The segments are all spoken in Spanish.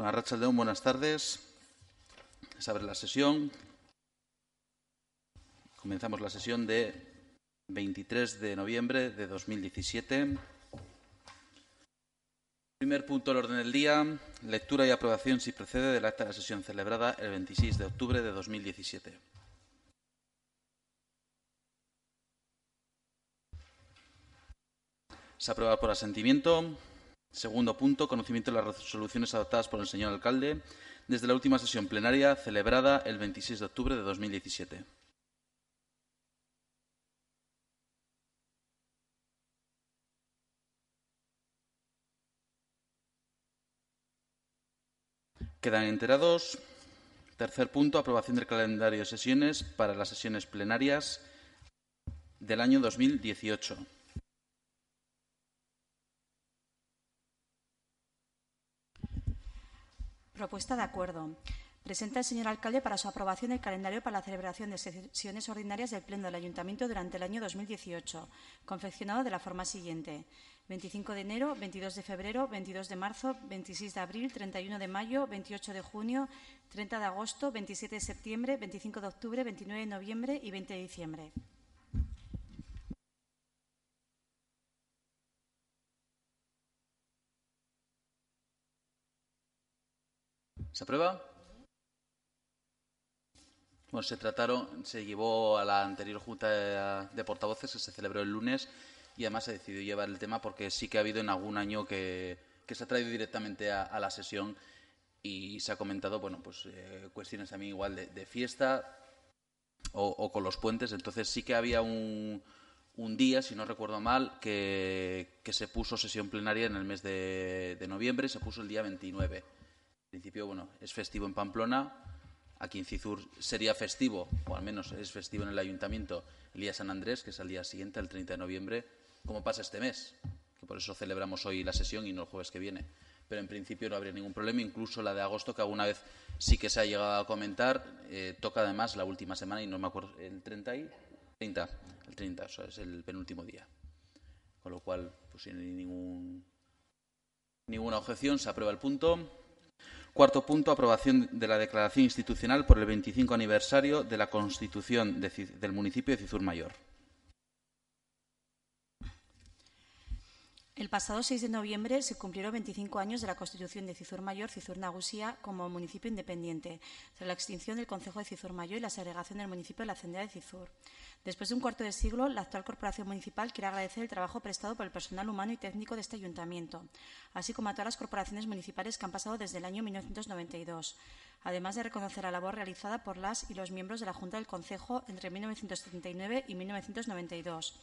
Racha León, buenas tardes. Se abre la sesión. Comenzamos la sesión de 23 de noviembre de 2017. Primer punto del orden del día, lectura y aprobación, si procede, del acta de la sesión celebrada el 26 de octubre de 2017. Se aprueba por asentimiento. Segundo punto, conocimiento de las resoluciones adoptadas por el señor alcalde desde la última sesión plenaria celebrada el 26 de octubre de 2017. Quedan enterados. Tercer punto, aprobación del calendario de sesiones para las sesiones plenarias del año 2018. Propuesta de acuerdo. Presenta el señor alcalde para su aprobación el calendario para la celebración de sesiones ordinarias del Pleno del Ayuntamiento durante el año 2018, confeccionado de la forma siguiente. 25 de enero, 22 de febrero, 22 de marzo, 26 de abril, 31 de mayo, 28 de junio, 30 de agosto, 27 de septiembre, 25 de octubre, 29 de noviembre y 20 de diciembre. ¿Se aprueba? Bueno, se trataron, se llevó a la anterior Junta de Portavoces que se celebró el lunes y además se decidió llevar el tema porque sí que ha habido en algún año que, se ha traído directamente a, la sesión y se ha comentado, bueno, pues eh, cuestiones también igual de, fiesta o, con los puentes. Entonces sí que había un, día, si no recuerdo mal, que, se puso sesión plenaria en el mes de, de noviembre, se puso el día 29 en principio, bueno, es festivo en Pamplona. Aquí en Cizur sería festivo, o al menos es festivo en el ayuntamiento, el día San Andrés, que es el día siguiente, el 30 de noviembre, como pasa este mes, que por eso celebramos hoy la sesión y no el jueves que viene. Pero en principio no habría ningún problema, incluso la de agosto, que alguna vez sí que se ha llegado a comentar, eh, toca además la última semana y no me acuerdo, el 30 y 30, el 30, o es el penúltimo día. Con lo cual, pues sin ningún, ninguna objeción, se aprueba el punto. Cuarto punto, aprobación de la declaración institucional por el 25 aniversario de la constitución del municipio de Cizur Mayor. El pasado 6 de noviembre se cumplieron 25 años de la constitución de Cizur Mayor, Cizur Nagusía, como municipio independiente, tras la extinción del Consejo de Cizur Mayor y la segregación del municipio de la Hacendera de Cizur. Después de un cuarto de siglo, la actual corporación municipal quiere agradecer el trabajo prestado por el personal humano y técnico de este ayuntamiento, así como a todas las corporaciones municipales que han pasado desde el año 1992, además de reconocer la labor realizada por las y los miembros de la Junta del Consejo entre 1979 y 1992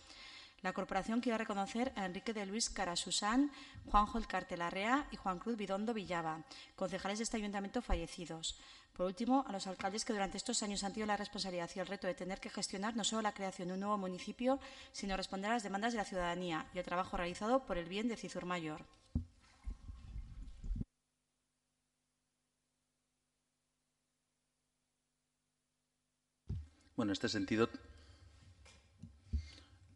la corporación quiere reconocer a Enrique de Luis Carasusán, Juan Holt Cartelarrea y Juan Cruz Bidondo Villaba, concejales de este ayuntamiento fallecidos. Por último, a los alcaldes que durante estos años han tenido la responsabilidad y el reto de tener que gestionar no solo la creación de un nuevo municipio, sino responder a las demandas de la ciudadanía y el trabajo realizado por el bien de Cizur Mayor. Bueno, en este sentido,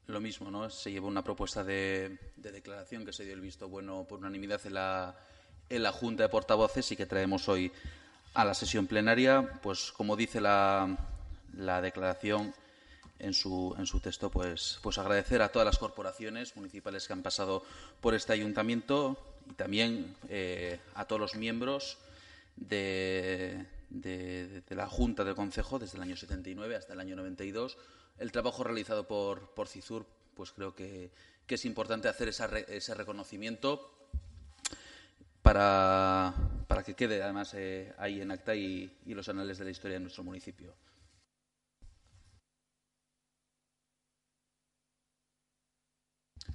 lo mismo, ¿no? Se llevó una propuesta de, declaración que se dio el visto bueno por unanimidad en la, Junta de Portavoces y que traemos hoy a la sesión plenaria. Pues, como dice la, la declaración en su, en su texto, pues, pues agradecer a todas las corporaciones municipales que han pasado por este ayuntamiento y también eh, a todos los miembros de, de, la Junta del Consejo desde el año 79 hasta el año 92 el trabajo realizado por, por CISUR, pues creo que, es importante hacer ese reconocimiento para, que quede además eh, ahí en acta y, los anales de la historia de nuestro municipio.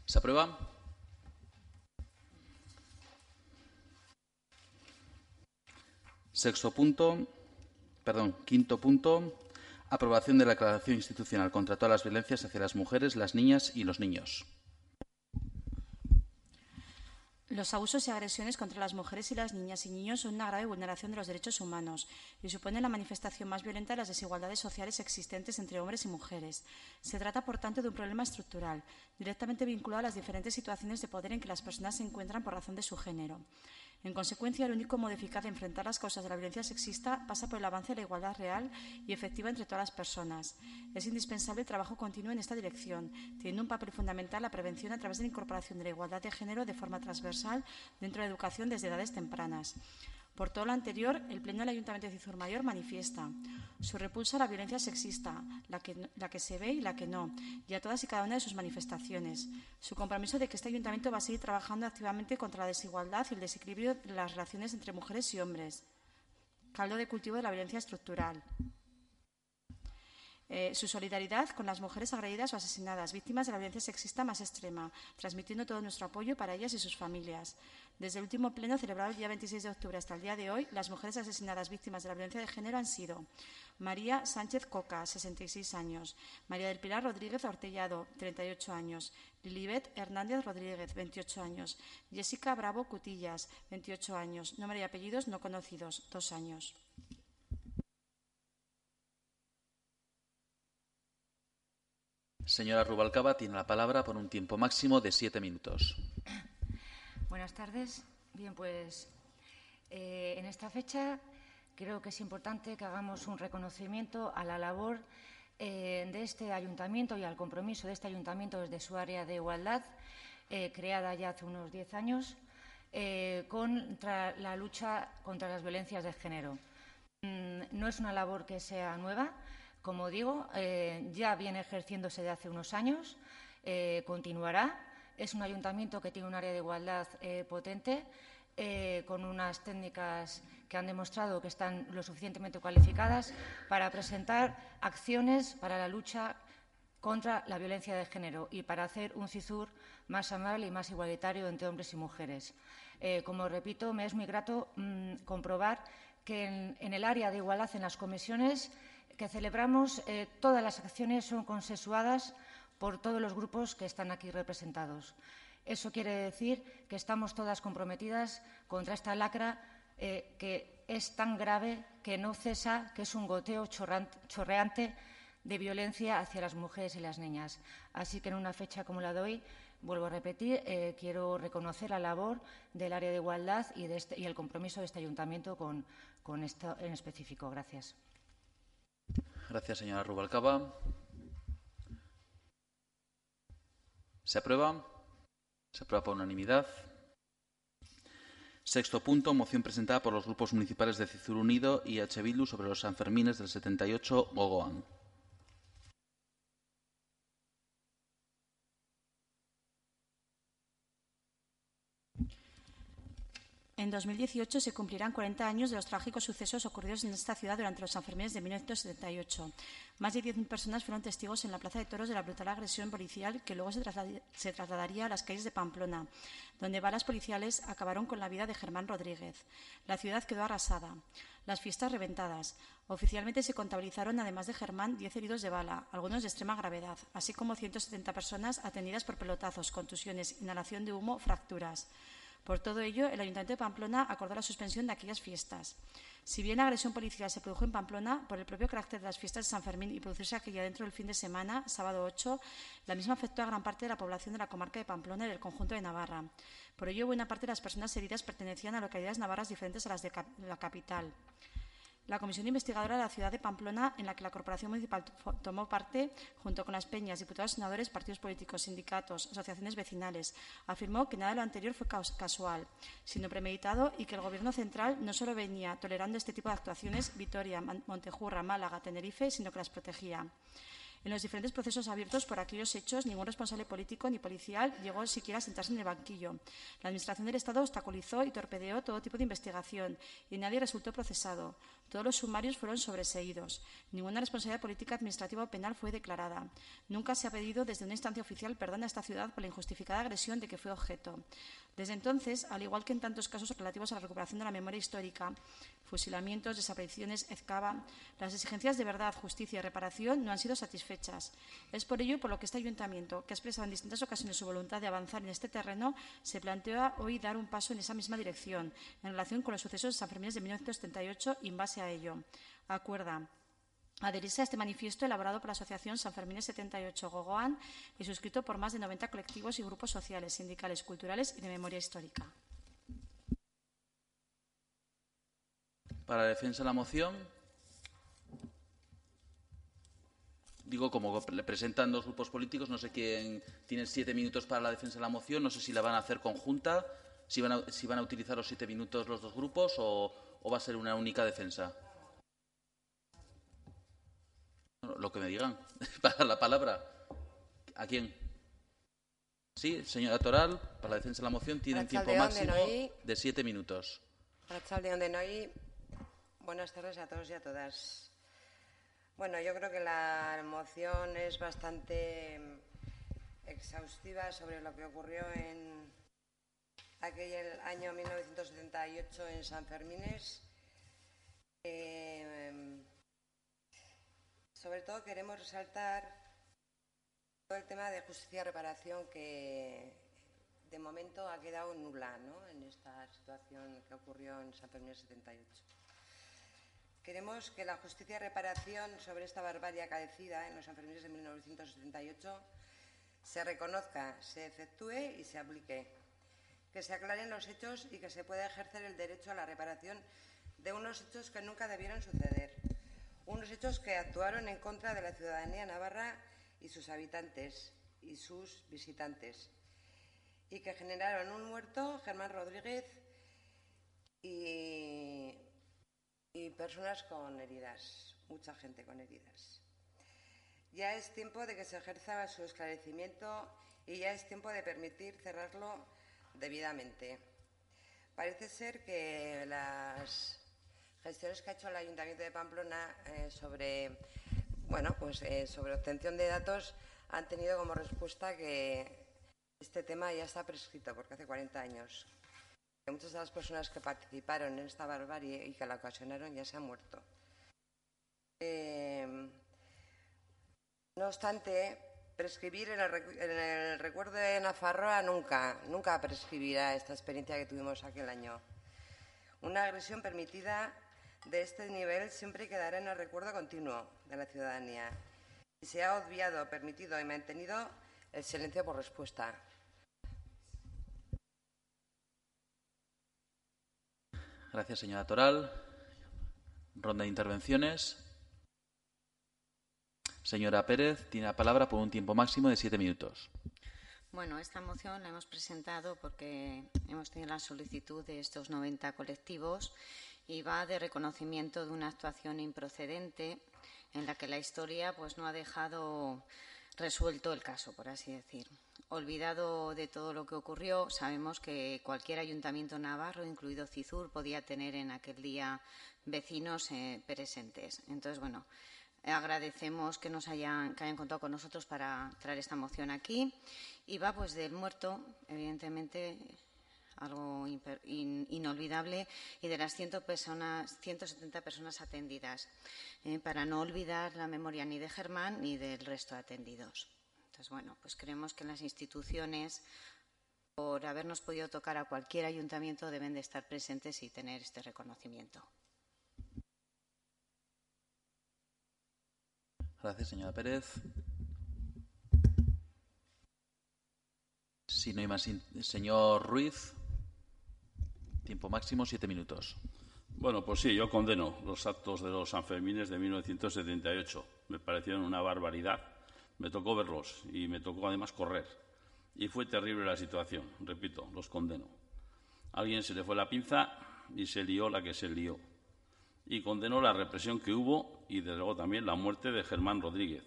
¿Se aprueba? Sexto punto, perdón, quinto punto, Aprobación de la Declaración Institucional contra todas las violencias hacia las mujeres, las niñas y los niños. Los abusos y agresiones contra las mujeres y las niñas y niños son una grave vulneración de los derechos humanos y suponen la manifestación más violenta de las desigualdades sociales existentes entre hombres y mujeres. Se trata, por tanto, de un problema estructural, directamente vinculado a las diferentes situaciones de poder en que las personas se encuentran por razón de su género. En consecuencia, el único modo eficaz de enfrentar las causas de la violencia sexista pasa por el avance de la igualdad real y efectiva entre todas las personas. Es indispensable el trabajo continuo en esta dirección, teniendo un papel fundamental la prevención a través de la incorporación de la igualdad de género de forma transversal dentro de la educación desde edades tempranas. Por todo lo anterior, el Pleno del Ayuntamiento de Cizur Mayor manifiesta su repulsa a la violencia sexista, la que, la que, se ve y la que no, y a todas y cada una de sus manifestaciones. Su compromiso de que este Ayuntamiento va a seguir trabajando activamente contra la desigualdad y el desequilibrio de las relaciones entre mujeres y hombres. Caldo de cultivo de la violencia estructural. Eh, su solidaridad con las mujeres agredidas o asesinadas, víctimas de la violencia sexista más extrema, transmitiendo todo nuestro apoyo para ellas y sus familias. Desde el último pleno celebrado el día 26 de octubre hasta el día de hoy, las mujeres asesinadas víctimas de la violencia de género han sido María Sánchez Coca, 66 años, María del Pilar Rodríguez Ortellado, 38 años, Lilibet Hernández Rodríguez, 28 años, Jessica Bravo Cutillas, 28 años, nombre y apellidos no conocidos, 2 años. Señora Rubalcaba, tiene la palabra por un tiempo máximo de siete minutos. Buenas tardes. Bien, pues eh, en esta fecha creo que es importante que hagamos un reconocimiento a la labor eh, de este ayuntamiento y al compromiso de este ayuntamiento desde su área de igualdad, eh, creada ya hace unos diez años, contra la lucha contra las violencias de género. Mm, no es una labor que sea nueva como digo, eh, ya viene ejerciéndose de hace unos años, eh, continuará. Es un ayuntamiento que tiene un área de igualdad eh, potente, con unas técnicas que han demostrado que están lo suficientemente cualificadas para presentar acciones para la lucha contra la violencia de género y para hacer un CISUR más amable y más igualitario entre hombres y mujeres. como repito, me es muy grato mm, comprobar que en el área de igualdad en las comisiones que celebramos, eh, todas las acciones son consensuadas por todos los grupos que están aquí representados. Eso quiere decir que estamos todas comprometidas contra esta lacra eh, que es tan grave que no cesa, que es un goteo chorreante de violencia hacia las mujeres y las niñas. Así que en una fecha como la de hoy, vuelvo a repetir, eh, quiero reconocer la labor del área de igualdad y, este, y el compromiso de este ayuntamiento con, con esto en específico. Gracias. Gracias, señora Rubalcaba. ¿Se aprueba? Se aprueba por unanimidad. Sexto punto, moción presentada por los grupos municipales de Cizur Unido y H. Bildu sobre los Sanfermines del 78 Gogoan. En 2018 se cumplirán 40 años de los trágicos sucesos ocurridos en esta ciudad durante los Sanfermines de 1978. Más de 10.000 personas fueron testigos en la Plaza de Toros de la brutal agresión policial que luego se, se, trasladaría a las calles de Pamplona, donde balas policiales acabaron con la vida de Germán Rodríguez. La ciudad quedó arrasada. Las fiestas reventadas. Oficialmente se contabilizaron, además de Germán, 10 heridos de bala, algunos de extrema gravedad, así como 170 personas atendidas por pelotazos, contusiones, inhalación de humo, fracturas. Por todo ello, el Ayuntamiento de Pamplona acordó la suspensión de aquellas fiestas. Si bien la agresión policial se produjo en Pamplona, por el propio carácter de las fiestas de San Fermín y producirse aquella dentro del fin de semana, sábado 8, la misma afectó a gran parte de la población de la comarca de Pamplona y del conjunto de Navarra. Por ello, buena parte de las personas heridas pertenecían a localidades navarras diferentes a las de la capital. La comisión investigadora de la ciudad de Pamplona, en la que la Corporación Municipal tomó parte, junto con las peñas, diputados, senadores, partidos políticos, sindicatos, asociaciones vecinales, afirmó que nada de lo anterior fue casual, sino premeditado y que el Gobierno central no solo venía tolerando este tipo de actuaciones, Vitoria, Montejurra, Málaga, Tenerife, sino que las protegía. En los diferentes procesos abiertos por aquellos hechos, ningún responsable político ni policial llegó siquiera a sentarse en el banquillo. La Administración del Estado obstaculizó y torpedeó todo tipo de investigación y nadie resultó procesado. Todos los sumarios fueron sobreseídos. Ninguna responsabilidad política, administrativa o penal fue declarada. Nunca se ha pedido desde una instancia oficial perdón a esta ciudad por la injustificada agresión de que fue objeto. Desde entonces, al igual que en tantos casos relativos a la recuperación de la memoria histórica, fusilamientos, desapariciones, ezcaba, las exigencias de verdad, justicia y reparación no han sido satisfechas. Es por ello por lo que este ayuntamiento, que ha expresado en distintas ocasiones su voluntad de avanzar en este terreno, se plantea hoy dar un paso en esa misma dirección, en relación con los sucesos de San Fermín de 1978 y en base a ello. Acuerda adherirse a este manifiesto elaborado por la Asociación San Fermín 78 Gogoan y suscrito por más de 90 colectivos y grupos sociales, sindicales, culturales y de memoria histórica. Para defensa de la moción, digo, como presentan dos grupos políticos, no sé quién tiene siete minutos para la defensa de la moción, no sé si la van a hacer conjunta, si van a, utilizar los siete minutos los dos grupos o va a ser una única defensa. Lo que me digan. Para la palabra. ¿A quién? Sí, señora Toral, para la defensa de la moción tienen tiempo máximo de siete minutos. Buenas tardes a todos y a todas. Bueno, yo creo que la moción es bastante exhaustiva sobre lo que ocurrió en aquel año 1978 en San Fermines. Eh, sobre todo queremos resaltar todo el tema de justicia y reparación que de momento ha quedado nula en esta situación que ocurrió en San Fermín 78. Queremos que la justicia y reparación sobre esta barbarie acaecida en los Sanfermines de 1978 se reconozca, se efectúe y se aplique, que se aclaren los hechos y que se pueda ejercer el derecho a la reparación de unos hechos que nunca debieron suceder unos hechos que actuaron en contra de la ciudadanía navarra y sus habitantes y sus visitantes, y que generaron un muerto, Germán Rodríguez, y, personas con heridas, mucha gente con heridas. Ya es tiempo de que se ejerza su esclarecimiento y ya es tiempo de permitir cerrarlo debidamente. Parece ser que las gestiones que ha hecho el Ayuntamiento de Pamplona eh, sobre, bueno, pues, eh, sobre obtención de datos han tenido como respuesta que este tema ya está prescrito, porque hace 40 años. muchas de las personas que participaron en esta barbarie y que la ocasionaron ya se han muerto. Eh, no obstante, prescribir en el, en el, recuerdo de Nafarroa nunca, nunca prescribirá esta experiencia que tuvimos aquel año. Una agresión permitida de este nivel siempre quedará en el recuerdo continuo de la ciudadanía y se ha obviado, permitido y mantenido el silencio por respuesta. Gracias, señora Toral. Ronda de intervenciones. Señora Pérez, tiene la palabra por un tiempo máximo de siete minutos. Bueno, esta moción la hemos presentado porque hemos tenido la solicitud de estos 90 colectivos y va de reconocimiento de una actuación improcedente en la que la historia pues no ha dejado resuelto el caso, por así decir. Olvidado de todo lo que ocurrió, sabemos que cualquier ayuntamiento navarro, incluido Cizur, podía tener en aquel día vecinos eh, presentes. Entonces, bueno, agradecemos que nos hayan, que hayan contado con nosotros para traer esta moción aquí. Y va pues del muerto, evidentemente, algo inolvidable, y de las 100 personas, 170 personas atendidas, eh, para no olvidar la memoria ni de Germán ni del resto de atendidos. Entonces, bueno, pues creemos que las instituciones, por habernos podido tocar a cualquier ayuntamiento, deben de estar presentes y tener este reconocimiento. Gracias, señora Pérez. Si no hay más, señor Ruiz. Tiempo máximo, siete minutos. Bueno, pues sí, yo condeno los actos de los Sanfermines de 1978. Me parecieron una barbaridad. Me tocó verlos y me tocó además correr. Y fue terrible la situación, repito, los condeno. alguien se le fue la pinza y se lió la que se lió. Y condenó la represión que hubo y, desde luego, también la muerte de Germán Rodríguez.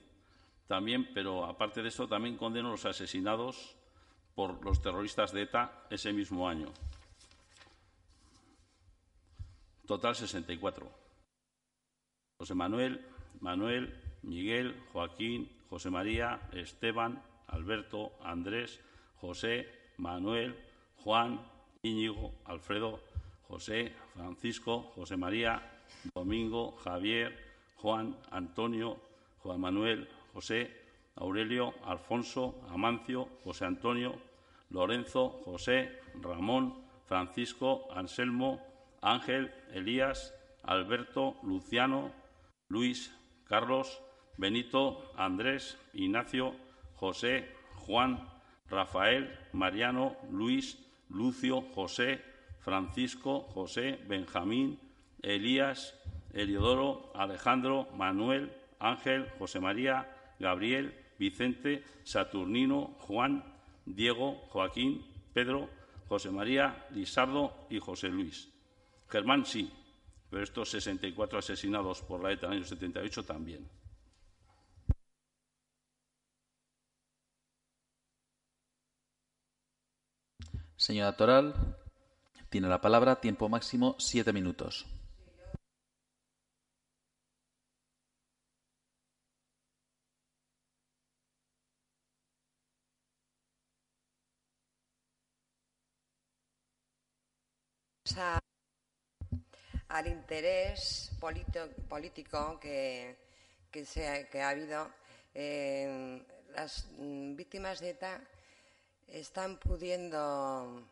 También, pero aparte de eso, también condeno los asesinados por los terroristas de ETA ese mismo año. Total 64. José Manuel, Manuel, Miguel, Joaquín, José María, Esteban, Alberto, Andrés, José, Manuel, Juan, Íñigo, Alfredo, José, Francisco, José María, Domingo, Javier, Juan, Antonio, Juan Manuel, José, Aurelio, Alfonso, Amancio, José Antonio, Lorenzo, José, Ramón, Francisco, Anselmo, Ángel, Elías, Alberto, Luciano, Luis, Carlos, Benito, Andrés, Ignacio, José, Juan, Rafael, Mariano, Luis, Lucio, José, Francisco, José, Benjamín, Elías, Eliodoro, Alejandro, Manuel, Ángel, José María, Gabriel, Vicente, Saturnino, Juan, Diego, Joaquín, Pedro, José María, Lisardo y José Luis. Germán sí, pero estos 64 asesinados por la ETA en el año 78 también. Señora Toral, tiene la palabra. Tiempo máximo siete minutos. Al interés político que, que, ha habido. Eh, las víctimas de ETA están pudiendo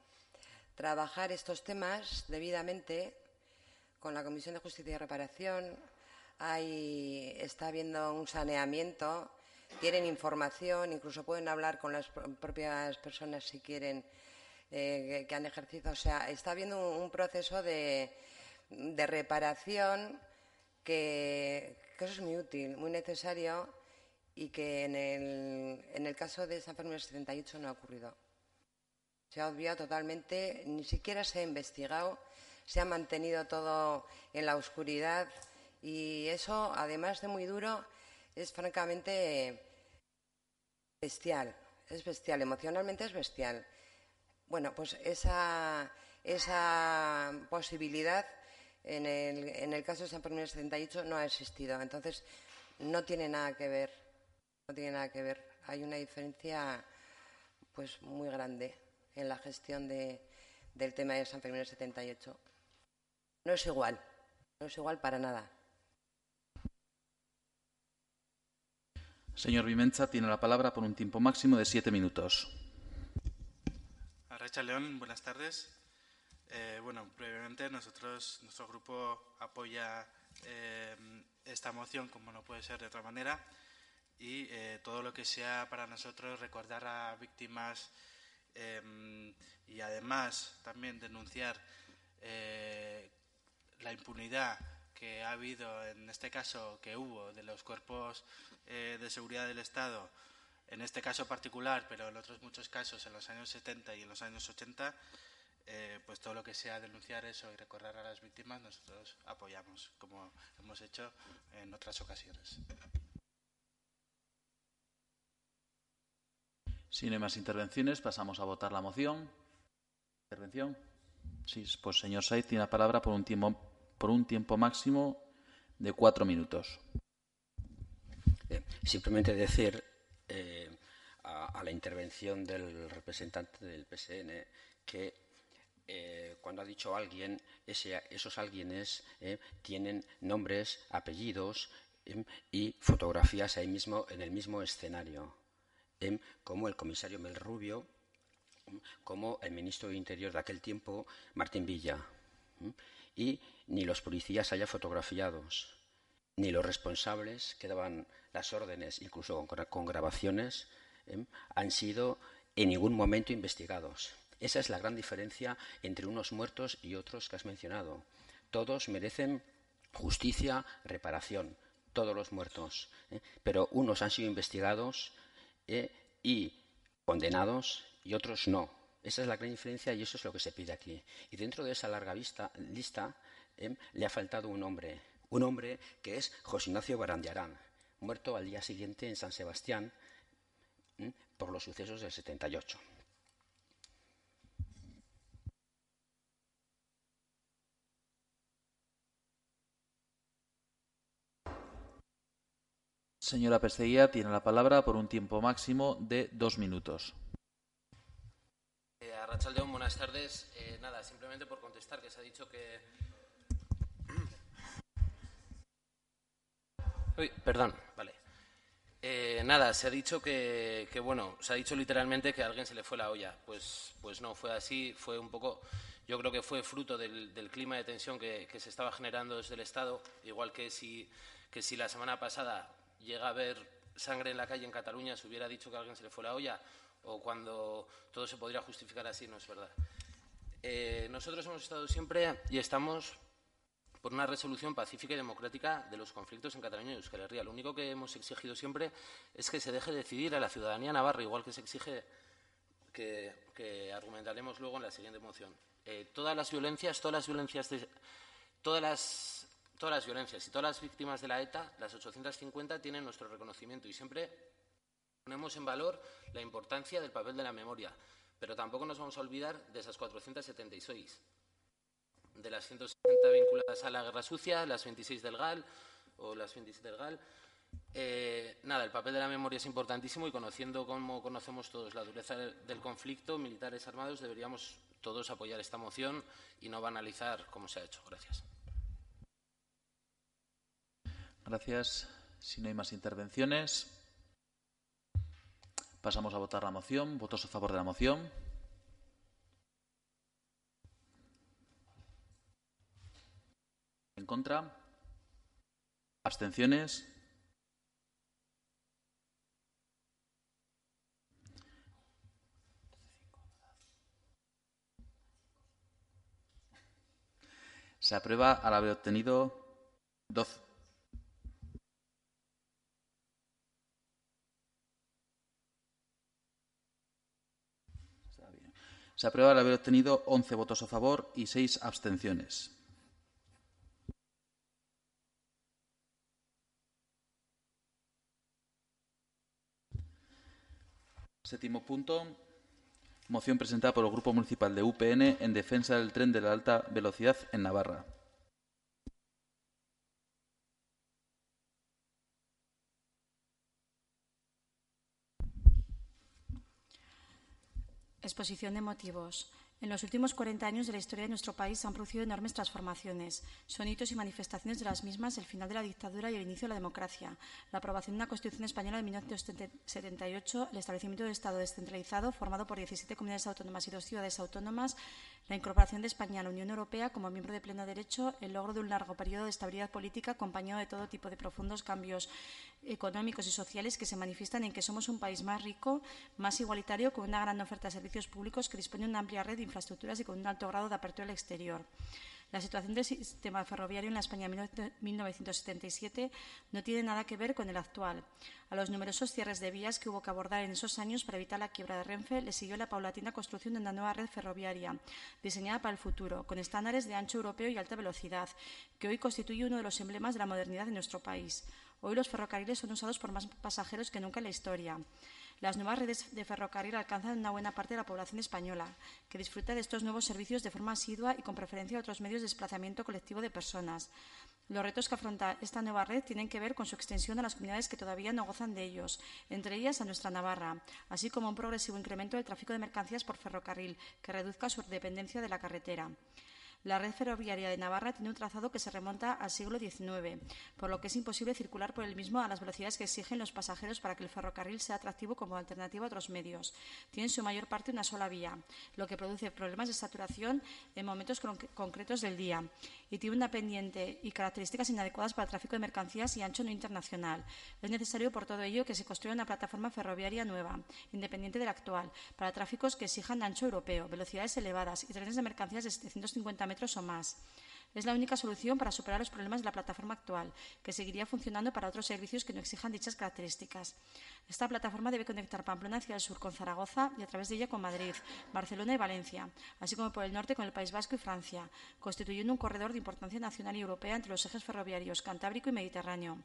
trabajar estos temas debidamente con la Comisión de Justicia y Reparación. está habiendo un saneamiento, tienen información, incluso pueden hablar con las propias personas si quieren eh, que han ejercido. O sea, está habiendo un, proceso de, reparación que, eso es muy útil, muy necesario y que en el, en el caso de San Fermín 78 no ha ocurrido. Se ha obviado totalmente, ni siquiera se ha investigado, se ha mantenido todo en la oscuridad y eso, además de muy duro, es francamente bestial. Es bestial, emocionalmente es bestial. Bueno, pues esa, esa posibilidad en el, en el caso de San Fermín 78 no ha existido. Entonces, no tiene nada que ver. No tiene nada que ver. Hay una diferencia pues muy grande en la gestión del tema de San Fermín 78. No es igual, no es igual para nada. Señor Vimencha, tiene la palabra por un tiempo máximo de siete minutos. Arracha León, buenas tardes. Eh, bueno, brevemente, nosotros, nuestro grupo apoya eh, esta moción, como no puede ser de otra manera, y eh, todo lo que sea para nosotros recordar a víctimas y además también denunciar la impunidad que ha habido, en este caso que hubo, de los cuerpos de seguridad del Estado, en este caso particular, pero en otros muchos casos, en los años 70 y en los años 80, eh, pues todo lo que sea denunciar eso y recordar a las víctimas, nosotros apoyamos, como hemos hecho en otras ocasiones. Si no hay más intervenciones, pasamos a votar la moción. ¿Intervención? Sí, pues señor Saiz tiene la palabra por un tiempo, por un tiempo máximo de cuatro minutos. simplemente decir eh, a, la intervención del representante del PSN que eh, cuando ha dicho alguien, esos alguienes eh, tienen nombres, apellidos y fotografías ahí mismo en el mismo escenario como el comisario Mel Rubio, como el ministro de Interior de aquel tiempo, Martín Villa. Y ni los policías haya fotografiados, ni los responsables que daban las órdenes, incluso con, grabaciones, han sido en ningún momento investigados. Esa es la gran diferencia entre unos muertos y otros que has mencionado. Todos merecen justicia, reparación, todos los muertos. ¿eh? Pero unos han sido investigados eh, y condenados y otros no. Esa es la gran diferencia y eso es lo que se pide aquí. Y dentro de esa larga lista eh, le ha faltado un hombre, un hombre que es José Ignacio Barandiarán, muerto al día siguiente en San Sebastián por los sucesos del 78. Señora Pesteguía, tiene la palabra por un tiempo máximo de dos minutos. Eh, Arrachaldeón, buenas tardes. Eh, nada, simplemente por contestar que se ha dicho que. Uy, perdón, vale. Eh, nada, se ha dicho que, que, bueno, se ha dicho literalmente que a alguien se le fue la olla. Pues, pues no, fue así, fue un poco. Yo creo que fue fruto del, del clima de tensión que, que, se estaba generando desde el Estado, igual que si, que si la semana pasada llega a haber sangre en la calle en Cataluña, se hubiera dicho que a alguien se le fue la olla, o cuando todo se podría justificar así, no es verdad. Eh, nosotros hemos estado siempre y estamos por una resolución pacífica y democrática de los conflictos en Cataluña y Euskal Herria. Lo único que hemos exigido siempre es que se deje decidir a la ciudadanía navarra, igual que se exige que, argumentaremos luego en la siguiente moción. Eh, todas las violencias, todas las violencias, de, todas las todas las violencias y todas las víctimas de la ETA, las 850, tienen nuestro reconocimiento y siempre ponemos en valor la importancia del papel de la memoria, pero tampoco nos vamos a olvidar de esas 476, de las 160 vinculadas a la guerra sucia, las 26 del GAL o las 27 del GAL. Eh, nada, el papel de la memoria es importantísimo y conociendo cómo conocemos todos la dureza del conflicto, militares armados, deberíamos todos apoyar esta moción y no banalizar como se ha hecho. Gracias. Gracias. Si no hay más intervenciones, pasamos a votar la moción. ¿Votos a favor de la moción? ¿En contra? ¿Abstenciones? Se aprueba al haber obtenido 12. Se aprueba al haber obtenido 11 votos a favor y 6 abstenciones. Séptimo punto. Moción presentada por el Grupo Municipal de UPN en defensa del tren de la alta velocidad en Navarra. Exposición de motivos. En los últimos 40 años de la historia de nuestro país se han producido enormes transformaciones. Son hitos y manifestaciones de las mismas el final de la dictadura y el inicio de la democracia, la aprobación de una Constitución española de 1978, el establecimiento del Estado descentralizado formado por 17 comunidades autónomas y dos ciudades autónomas, la incorporación de España a la Unión Europea como miembro de pleno derecho, el logro de un largo periodo de estabilidad política acompañado de todo tipo de profundos cambios económicos y sociales que se manifiestan en que somos un país más rico, más igualitario, con una gran oferta de servicios públicos que dispone de una amplia red de infraestructuras y con un alto grado de apertura al exterior. La situación del sistema ferroviario en la España de 1977 no tiene nada que ver con el actual. A los numerosos cierres de vías que hubo que abordar en esos años para evitar la quiebra de Renfe le siguió la paulatina construcción de una nueva red ferroviaria diseñada para el futuro, con estándares de ancho europeo y alta velocidad, que hoy constituye uno de los emblemas de la modernidad de nuestro país. Hoy los ferrocarriles son usados por más pasajeros que nunca en la historia. Las nuevas redes de ferrocarril alcanzan una buena parte de la población española, que disfruta de estos nuevos servicios de forma asidua y con preferencia a otros medios de desplazamiento colectivo de personas. Los retos que afronta esta nueva red tienen que ver con su extensión a las comunidades que todavía no gozan de ellos, entre ellas a nuestra Navarra, así como un progresivo incremento del tráfico de mercancías por ferrocarril, que reduzca su dependencia de la carretera. La red ferroviaria de Navarra tiene un trazado que se remonta al siglo XIX, por lo que es imposible circular por el mismo a las velocidades que exigen los pasajeros para que el ferrocarril sea atractivo como alternativa a otros medios. Tiene en su mayor parte una sola vía, lo que produce problemas de saturación en momentos concretos del día y tiene una pendiente y características inadecuadas para el tráfico de mercancías y ancho no internacional. Es necesario, por todo ello, que se construya una plataforma ferroviaria nueva, independiente de la actual, para tráficos que exijan ancho europeo, velocidades elevadas y trenes de mercancías de 750 metros Es la única solución para superar los problemas de la plataforma actual, que seguiría funcionando para otros servicios que no exijan dichas características. Esta plataforma debe conectar Pamplona hacia el sur con Zaragoza y a través de ella con Madrid, Barcelona y Valencia, así como por el norte con el País Vasco y Francia, constituyendo un corredor de importancia nacional y europea entre los ejes ferroviarios Cantábrico y Mediterráneo.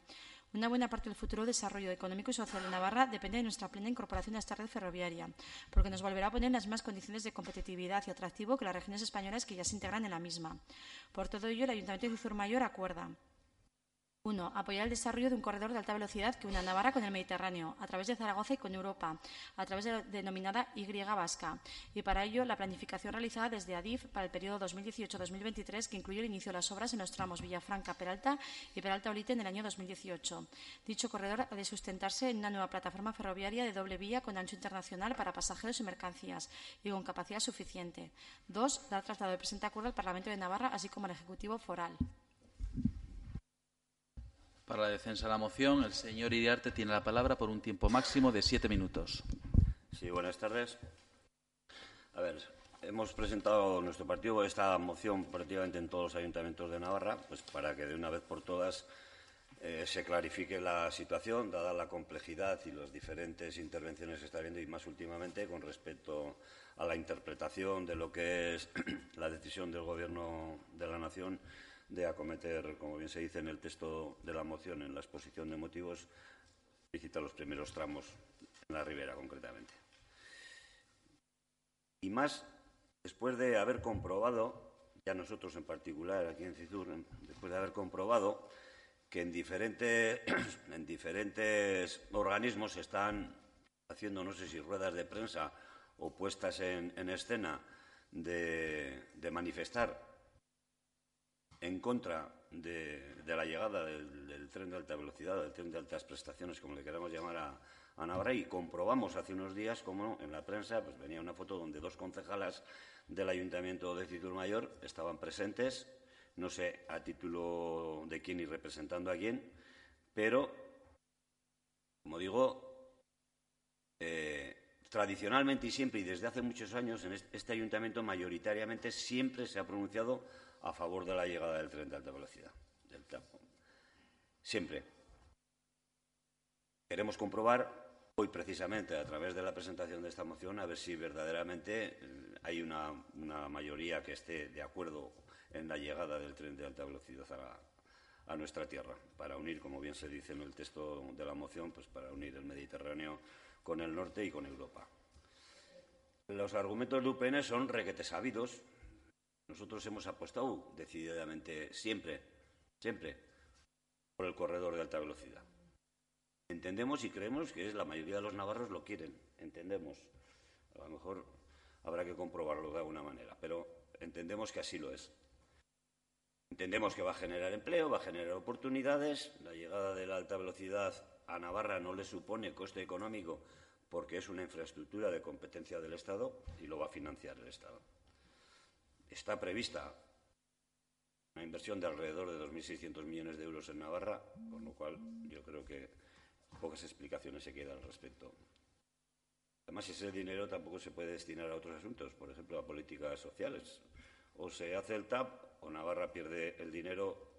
Una buena parte del futuro desarrollo económico y social de Navarra depende de nuestra plena incorporación a esta red ferroviaria, porque nos volverá a poner en las mismas condiciones de competitividad y atractivo que las regiones españolas que ya se integran en la misma. Por todo ello, el Ayuntamiento de Mayor acuerda 1. Apoyar el desarrollo de un corredor de alta velocidad que una Navarra con el Mediterráneo, a través de Zaragoza y con Europa, a través de la denominada Y vasca. Y para ello, la planificación realizada desde ADIF para el periodo 2018-2023, que incluye el inicio de las obras en los tramos Villafranca-Peralta y Peralta-Olite en el año 2018. Dicho corredor ha de sustentarse en una nueva plataforma ferroviaria de doble vía con ancho internacional para pasajeros y mercancías y con capacidad suficiente. 2. Dar traslado del presente acuerdo al Parlamento de Navarra, así como al Ejecutivo Foral. Para la defensa de la moción, el señor Iriarte tiene la palabra por un tiempo máximo de siete minutos. Sí, buenas tardes. A ver, hemos presentado nuestro partido esta moción prácticamente en todos los ayuntamientos de Navarra, pues para que de una vez por todas eh, se clarifique la situación, dada la complejidad y las diferentes intervenciones que está habiendo, y más últimamente con respecto a la interpretación de lo que es la decisión del Gobierno de la Nación de acometer, como bien se dice en el texto de la moción, en la exposición de motivos, visitar los primeros tramos en la ribera, concretamente. Y más, después de haber comprobado, ya nosotros en particular aquí en CITUR, después de haber comprobado que en diferentes, en diferentes organismos se están haciendo, no sé si ruedas de prensa o puestas en, escena de manifestar en contra de, la llegada del, tren de alta velocidad, del tren de altas prestaciones, como le queramos llamar a, Navarra, y comprobamos hace unos días cómo en la prensa pues, venía una foto donde dos concejalas del Ayuntamiento de Citur Mayor estaban presentes, no sé a título de quién y representando a quién, pero, como digo, eh, tradicionalmente y siempre y desde hace muchos años en este ayuntamiento mayoritariamente siempre se ha pronunciado a favor de la llegada del tren de alta velocidad, del Siempre. Queremos comprobar hoy precisamente a través de la presentación de esta moción a ver si verdaderamente eh, hay una, mayoría que esté de acuerdo en la llegada del tren de alta velocidad a, a, nuestra tierra, para unir, como bien se dice en el texto de la moción, pues para unir el Mediterráneo con el norte y con Europa. Los argumentos de UPN son requete sabidos, nosotros hemos apostado decididamente siempre, siempre, por el corredor de alta velocidad. Entendemos y creemos que es la mayoría de los navarros lo quieren, entendemos. A lo mejor habrá que comprobarlo de alguna manera, pero entendemos que así lo es. Entendemos que va a generar empleo, va a generar oportunidades. La llegada de la alta velocidad a Navarra no le supone coste económico porque es una infraestructura de competencia del Estado y lo va a financiar el Estado está prevista una inversión de alrededor de 2.600 millones de euros en Navarra, con lo cual yo creo que pocas explicaciones se quedan al respecto. Además, ese dinero tampoco se puede destinar a otros asuntos, por ejemplo, a políticas sociales. O se hace el TAP o Navarra pierde el dinero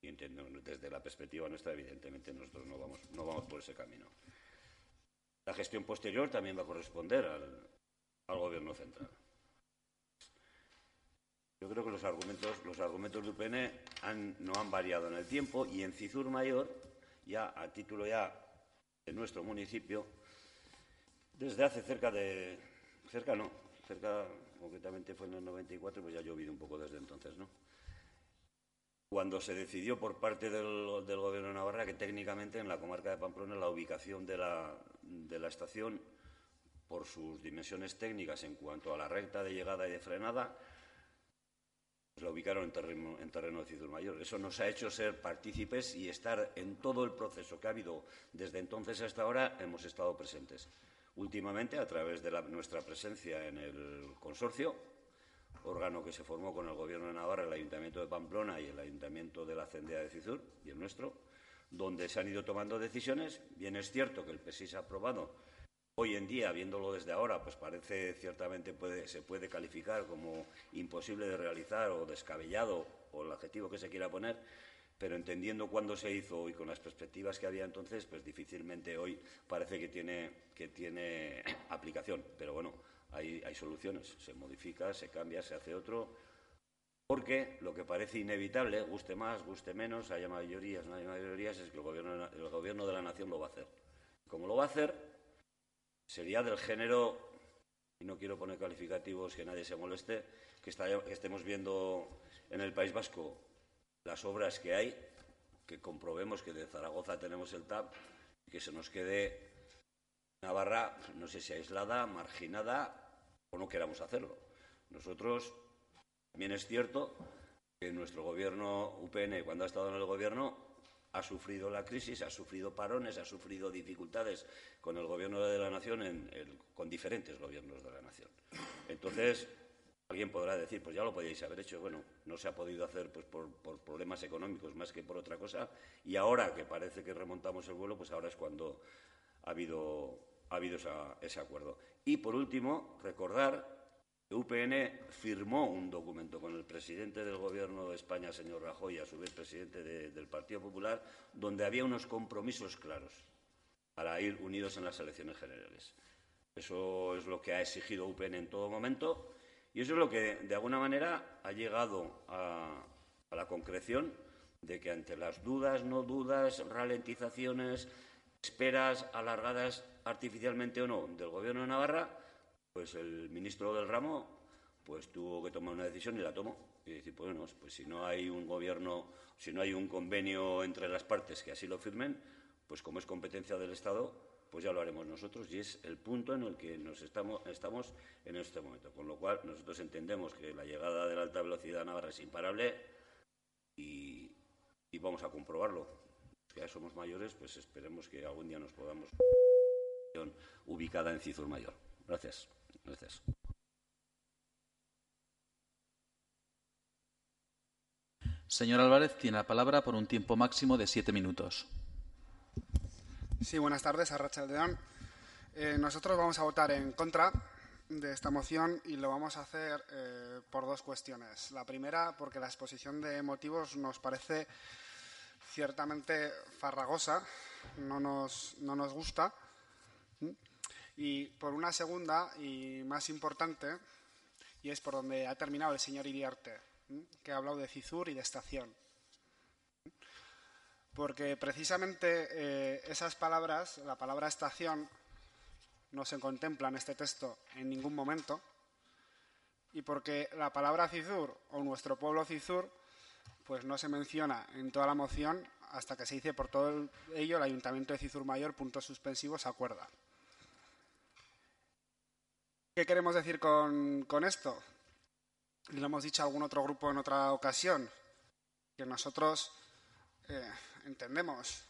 y desde la perspectiva nuestra, evidentemente, nosotros no vamos, no vamos por ese camino. La gestión posterior también va a corresponder al Gobierno central. Yo creo que los argumentos, los argumentos de UPN no han variado en el tiempo y en Cizur Mayor, ya a título ya de nuestro municipio, desde hace cerca de... cerca no, cerca concretamente fue en el 94, pues ya ha llovido un poco desde entonces, ¿no? Cuando se decidió por parte del, Gobierno de Navarra que técnicamente en la comarca de Pamplona la ubicación de la, de la estación, por sus dimensiones técnicas en cuanto a la recta de llegada y de frenada, la ubicaron en terreno, en terreno de Cidur Mayor. Eso nos ha hecho ser partícipes y estar en todo el proceso que ha habido desde entonces hasta ahora, hemos estado presentes. Últimamente, a través de nuestra presencia en el consorcio, órgano que se formó con el Gobierno de Navarra, el Ayuntamiento de Pamplona y el Ayuntamiento de la Cendea de Cizur, y el nuestro, donde se han ido tomando decisiones. Bien es cierto que el PSI ha aprobado Hoy en día, viéndolo desde ahora, pues parece ciertamente se puede calificar como imposible de realizar o descabellado o el adjetivo que se quiera poner, pero entendiendo cuándo se hizo y con las perspectivas que había entonces, pues difícilmente hoy parece que tiene, que tiene aplicación. Pero bueno, hay, hay soluciones. Se modifica, se cambia, se hace otro. Porque lo que parece inevitable, guste más, guste menos, haya mayorías, no haya mayorías, es que el gobierno, el gobierno de la nación lo va a hacer. Como lo va a hacer, sería del género, y no quiero poner calificativos que nadie se moleste, que, estemos viendo en el País Vasco las obras que hay que comprobemos que de Zaragoza tenemos el TAP y que se nos quede Navarra, no sé si aislada, marginada o no queramos hacerlo. Nosotros, también es cierto que nuestro gobierno UPN, cuando ha estado en el gobierno, ha sufrido la crisis, ha sufrido parones, ha sufrido dificultades con el gobierno de la nación, con diferentes gobiernos de la nación. Entonces, alguien podrá decir, pues ya lo podíais haber hecho. Bueno, no se ha podido hacer pues, por, problemas económicos más que por otra cosa. Y ahora que parece que remontamos el vuelo, pues ahora es cuando ha habido, ha habido ese acuerdo. Y por último, recordar UPN firmó un documento con el presidente del Gobierno de España, señor Rajoy, a su vez presidente del Partido Popular, donde había unos compromisos claros para ir unidos en las elecciones generales. Eso es lo que ha exigido UPN en todo momento y eso es lo que, de alguna manera, ha llegado a, la concreción de que ante las dudas, no dudas, ralentizaciones, esperas alargadas artificialmente o no del Gobierno de Navarra, pues el ministro del ramo pues tuvo que tomar una decisión y la tomó. Y decir, pues bueno, pues si no hay un gobierno, si no hay un convenio entre las partes que así lo firmen, pues como es competencia del Estado, pues ya lo haremos nosotros y es el punto en el que nos estamos, en este momento. Con lo cual, nosotros entendemos que la llegada de la alta velocidad a Navarra es imparable y, vamos a comprobarlo. ya somos mayores, pues esperemos que algún día nos podamos ubicada en Cizur Mayor. Gracias. Gracias. Señor Álvarez, tiene la palabra por un tiempo máximo de siete minutos. Sí, buenas tardes, a León. Eh, nosotros vamos a votar en contra de esta moción y lo vamos a hacer eh, por dos cuestiones. La primera, porque la exposición de motivos nos parece ciertamente farragosa, no nos, no nos gusta. Y por una segunda y más importante, y es por donde ha terminado el señor Iriarte, que ha hablado de CISUR y de estación porque precisamente eh, esas palabras, la palabra estación, no se contempla en este texto en ningún momento, y porque la palabra Cizur o nuestro pueblo Cizur, pues no se menciona en toda la moción hasta que se dice por todo ello el Ayuntamiento de Cizur Mayor, puntos suspensivos, acuerda. ¿Qué queremos decir con, esto? Y lo hemos dicho a algún otro grupo en otra ocasión, que nosotros eh, entendemos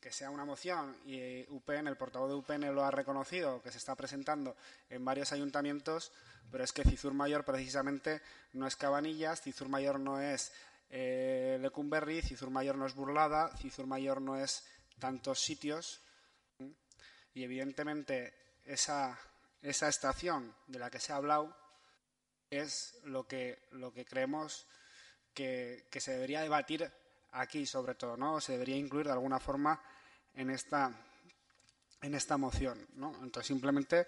que sea una moción y UPN, el portavoz de UPN lo ha reconocido, que se está presentando en varios ayuntamientos, pero es que Cizur Mayor precisamente no es Cabanillas, Cizur Mayor no es eh, Lecumberri, Cizur Mayor no es Burlada, Cizur Mayor no es tantos sitios. Y evidentemente esa, esa estación de la que se ha hablado es lo que, lo que creemos que, que se debería debatir aquí sobre todo, ¿no? Se debería incluir de alguna forma en esta, en esta moción, ¿no? Entonces, simplemente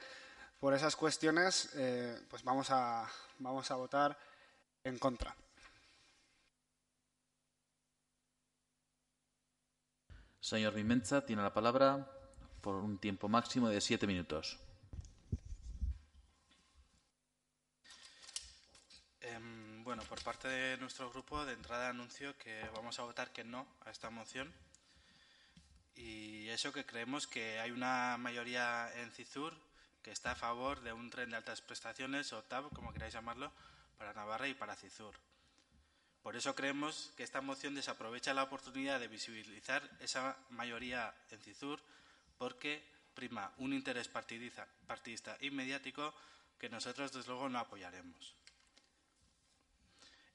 por esas cuestiones, eh, pues vamos a, vamos a votar en contra. Señor Vimenza, tiene la palabra por un tiempo máximo de siete minutos. Bueno, por parte de nuestro grupo, de entrada anuncio que vamos a votar que no a esta moción. Y eso que creemos que hay una mayoría en CISUR que está a favor de un tren de altas prestaciones, o TAB, como queráis llamarlo, para Navarra y para CISUR. Por eso creemos que esta moción desaprovecha la oportunidad de visibilizar esa mayoría en CISUR porque prima un interés partidista y mediático que nosotros, desde luego, no apoyaremos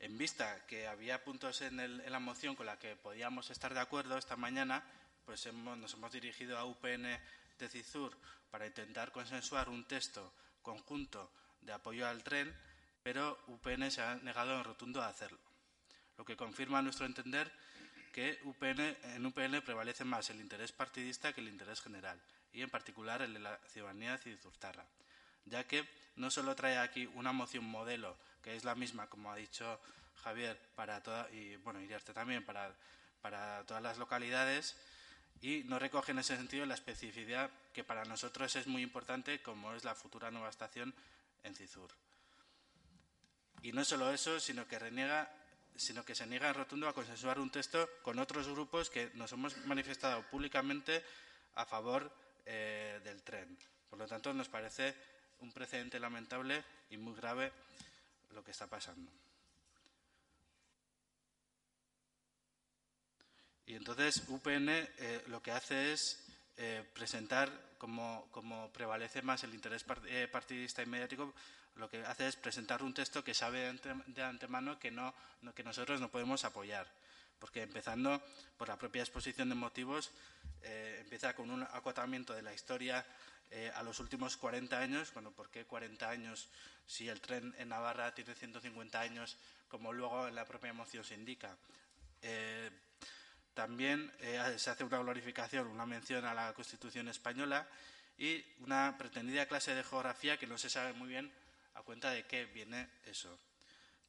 en vista que había puntos en, la moción con la que podíamos estar de acuerdo esta mañana, pues nos hemos dirigido a UPN de CIZUR para intentar consensuar un texto conjunto de apoyo al tren, pero UPN se ha negado en rotundo a hacerlo, lo que confirma a nuestro entender que en UPN prevalece más el interés partidista que el interés general, y en particular el de la ciudadanía cizurtarra, ya que no solo trae aquí una moción modelo que es la misma, como ha dicho Javier, para toda, y bueno, Iriarte también, para, para todas las localidades, y no recoge en ese sentido la especificidad que para nosotros es muy importante, como es la futura nueva estación en Cizur. Y no solo eso, sino que reniega sino que se niega en rotundo a consensuar un texto con otros grupos que nos hemos manifestado públicamente a favor eh, del tren. Por lo tanto, nos parece un precedente lamentable y muy grave lo que está pasando. Y entonces UPN eh, lo que hace es eh, presentar, como, como, prevalece más el interés partidista y mediático, lo que hace es presentar un texto que sabe de antemano que, no, que nosotros no podemos apoyar. Porque empezando por la propia exposición de motivos, eh, empieza con un acotamiento de la historia eh, a los últimos 40 años. Bueno, ¿por qué 40 años si el tren en Navarra tiene 150 años, como luego en la propia moción se indica? Eh, también se hace una glorificación, una mención a la Constitución española y una pretendida clase de geografía que no se sabe muy bien a cuenta de qué viene eso.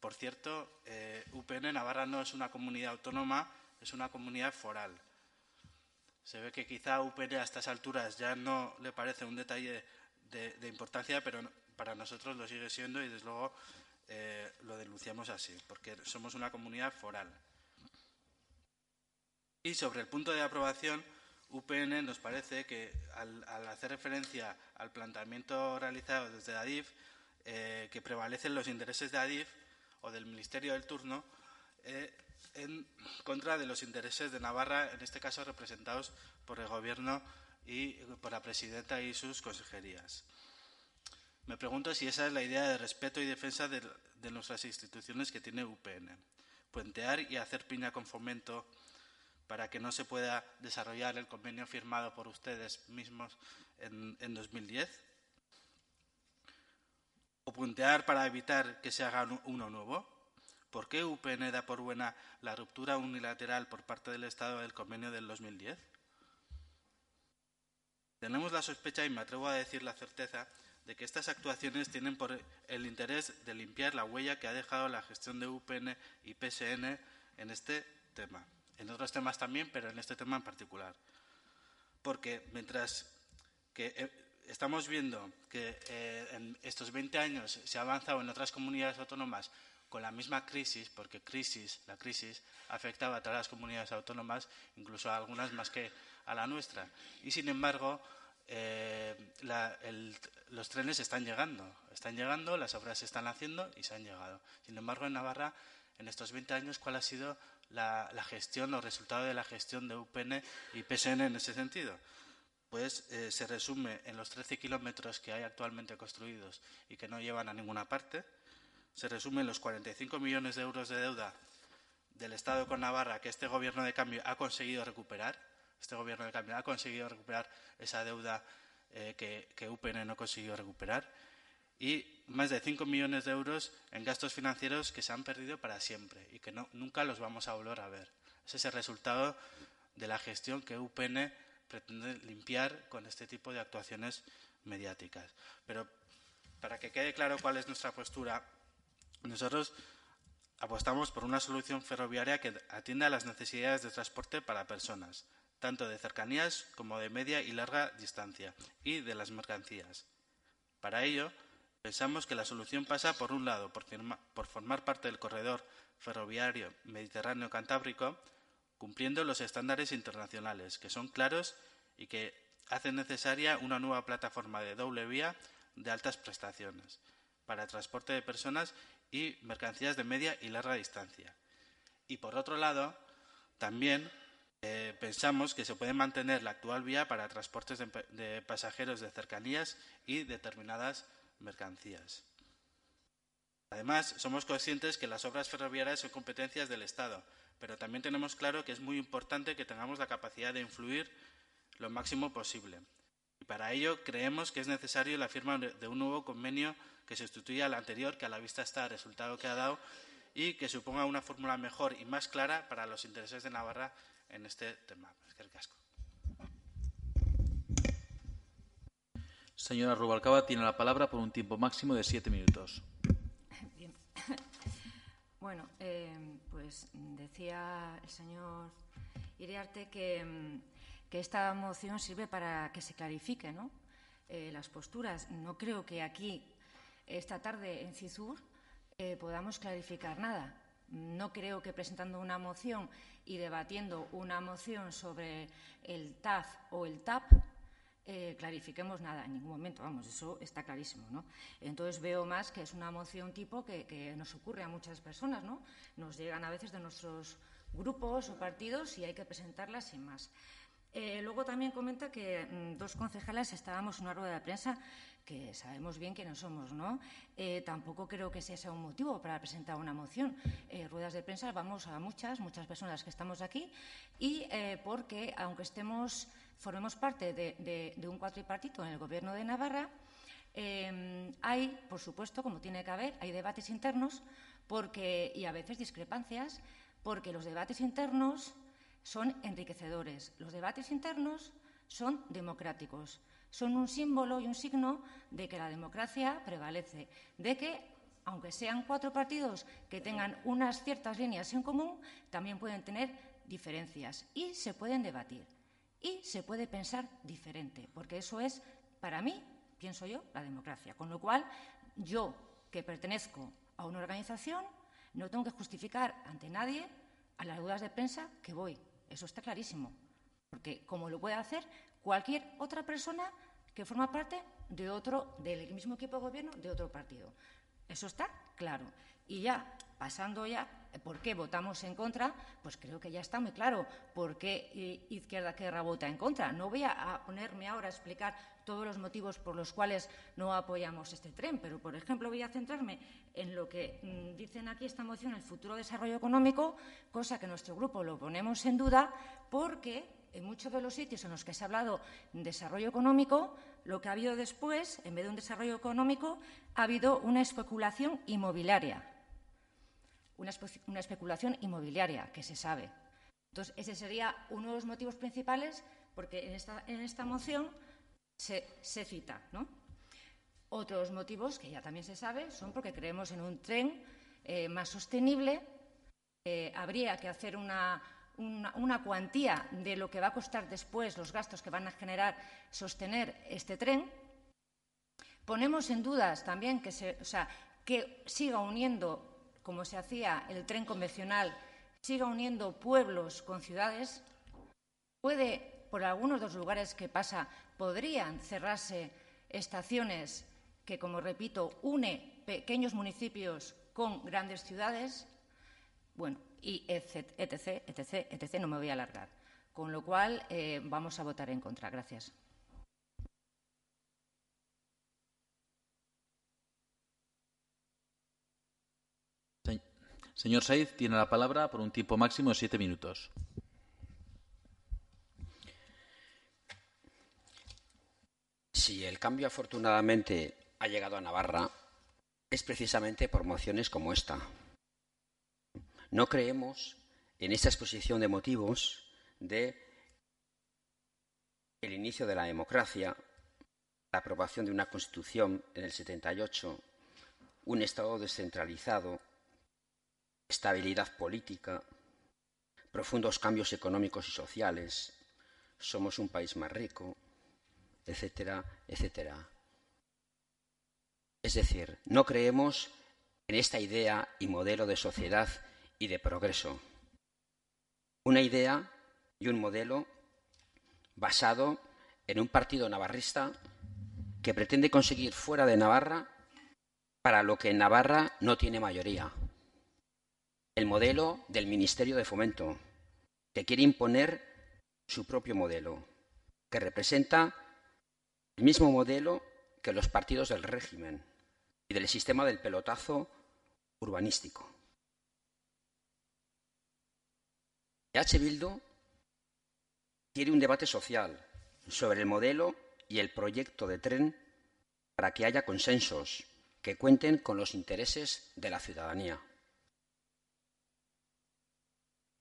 Por cierto, eh, UPN Navarra no es una comunidad autónoma, es una comunidad foral. Se ve que quizá UPN a estas alturas ya no le parece un detalle de, importancia, pero para nosotros lo sigue siendo y desde luego eh, lo denunciamos así, porque somos una comunidad foral. Y sobre el punto de aprobación, UPN nos parece que al, hacer referencia al planteamiento realizado desde ADIF, eh, que prevalecen los intereses de ADIF o del Ministerio del turno eh, en contra de los intereses de Navarra, en este caso representados por el Gobierno y por la presidenta y sus consejerías. Me pregunto si esa es la idea de respeto y defensa de, nuestras instituciones que tiene UPN. Puentear y hacer piña con fomento para que no se pueda desarrollar el convenio firmado por ustedes mismos en, en 2010 o puntear para evitar que se haga uno nuevo? ¿Por qué UPN da por buena la ruptura unilateral por parte del Estado del convenio del 2010? Tenemos la sospecha, y me atrevo a decir la certeza, de que estas actuaciones tienen por el interés de limpiar la huella que ha dejado la gestión de UPN y PSN en este tema. En otros temas también, pero en este tema en particular. Porque mientras que eh, estamos viendo que eh, en estos 20 años se ha avanzado en otras comunidades autónomas con la misma crisis, porque crisis, la crisis afectaba a todas las comunidades autónomas, incluso a algunas más que a la nuestra. Y sin embargo, eh, los trenes están llegando, están llegando, las obras se están haciendo y se han llegado. Sin embargo, en Navarra, en estos 20 años, ¿cuál ha sido la, la gestión, los resultados de la gestión de UPN y PSN en ese sentido? pues eh, se resume en los 13 kilómetros que hay actualmente construidos y que no llevan a ninguna parte, se resume los 45 millones de euros de deuda del Estado con Navarra que este gobierno de cambio ha conseguido recuperar. Este gobierno de cambio ha conseguido recuperar esa deuda eh, que, UPN no consiguió recuperar y más de 5 millones de euros en gastos financieros que se han perdido para siempre y que nunca los vamos a volver a ver. Ese es el resultado de la gestión que UPN pretende limpiar con este tipo de actuaciones mediáticas. Pero para que quede claro cuál es nuestra postura, nosotros apostamos por una solución ferroviaria que atienda a las necesidades de transporte para personas, tanto de cercanías como de media y larga distancia, y de las mercancías. Para ello, pensamos que la solución pasa, por un lado, por, por formar parte del corredor ferroviario mediterráneo-cantábrico, cumpliendo los estándares internacionales, que son claros y que hacen necesaria una nueva plataforma de doble vía de altas prestaciones para transporte de personas y mercancías de media y larga distancia. Y por otro lado, también eh, pensamos que se puede mantener la actual vía para transportes de pasajeros de cercanías y determinadas mercancías. Además, somos conscientes que las obras ferroviarias son competencias del Estado, pero también tenemos claro que es muy importante que tengamos la capacidad de influir lo máximo posible. Y para ello creemos que es necesario la firma de un nuevo convenio que sustituya al anterior, que a la vista está el resultado que ha dado, y que suponga una fórmula mejor y más clara para los intereses de Navarra en este tema. Es que el casco. Señora Rubalcaba, tiene la palabra por un tiempo máximo de siete minutos. Bueno, eh, pues decía el señor Iriarte que, que, esta moción sirve para que se clarifique ¿no? Eh, las posturas. No creo que aquí, esta tarde en CISUR, eh, podamos clarificar nada. no creo que presentando una moción y debatiendo una moción sobre el TAF o el TAP eh, clarifiquemos nada en ningún momento, vamos, eso está clarísimo, ¿no? Entonces veo más que es una moción tipo que, nos ocurre a muchas personas, ¿no? Nos llegan a veces de nuestros grupos o partidos y hay que presentarlas sin más. Eh, luego también comenta que mm, dos concejales estábamos en una rueda de prensa que sabemos bien no somos, ¿no? Eh, tampoco creo que sea un motivo para presentar una moción. ruedas de prensa vamos a muchas, muchas personas que estamos aquí y porque, aunque estemos formemos parte de, un cuatripartito en el Gobierno de Navarra, em, hay, por supuesto, como tiene que haber, hay debates internos porque, y a veces discrepancias, porque los debates internos son enriquecedores. Los debates internos son democráticos. Son un símbolo y un signo de que la democracia prevalece, de que, aunque sean cuatro partidos que tengan unas ciertas líneas en común, también pueden tener diferencias y se pueden debatir y se puede pensar diferente, porque eso es, para mí, pienso yo, la democracia. Con lo cual, yo, que pertenezco a una organización, no tengo que justificar ante nadie a las dudas de prensa que voy. Eso está clarísimo. Porque como lo puede hacer cualquier otra persona que forma parte de otro, del mismo equipo de gobierno de otro partido. Eso está claro. Y ya, pasando ya, ¿por qué votamos en contra? Pues creo que ya está muy claro por qué eh, Izquierda Guerra vota en contra. No voy a ponerme ahora a explicar todos los motivos por los cuales no apoyamos este tren, pero, por ejemplo, voy a centrarme en lo que mm, dicen aquí esta moción, el futuro desarrollo económico, cosa que nuestro grupo lo ponemos en duda porque en muchos de los sitios en los que se ha hablado de desarrollo económico, lo que ha habido después, en vez de un desarrollo económico, ha habido una especulación inmobiliaria una, especulación inmobiliaria, que se sabe. Entonces, ese sería uno de los motivos principales, porque en esta, en esta moción se, cita. ¿no? Otros motivos, que ya también se sabe, son porque creemos en un tren eh, más sostenible. Habría que hacer una, una, cuantía de lo que va a costar después los gastos que van a generar sostener este tren. Ponemos en dudas también que, se, o sea, que siga uniendo como se hacía el tren convencional, siga uniendo pueblos con ciudades, puede, por algunos de los lugares que pasa, podrían cerrarse estaciones que, como repito, une pequeños municipios con grandes ciudades, bueno, y etc, etc, etc, etc, no me voy a alargar. Con lo cual, eh, vamos a votar en contra. Gracias. Señor Saiz, tiene la palabra por un tiempo máximo de siete minutos. Si el cambio afortunadamente ha llegado a Navarra, es precisamente por mociones como esta. No creemos en esta exposición de motivos de el inicio de la democracia, la aprobación de una constitución en el 78, un Estado descentralizado, estabilidad política, profundos cambios económicos y sociales, somos un país más rico, etcétera, etcétera. Es decir, no creemos en esta idea y modelo de sociedad y de progreso. Una idea y un modelo basado en un partido navarrista que pretende conseguir fuera de Navarra para lo que en Navarra no tiene mayoría el modelo del Ministerio de Fomento, que quiere imponer su propio modelo, que representa el mismo modelo que los partidos del régimen y del sistema del pelotazo urbanístico. H. Bildu quiere un debate social sobre el modelo y el proyecto de tren para que haya consensos que cuenten con los intereses de la ciudadanía.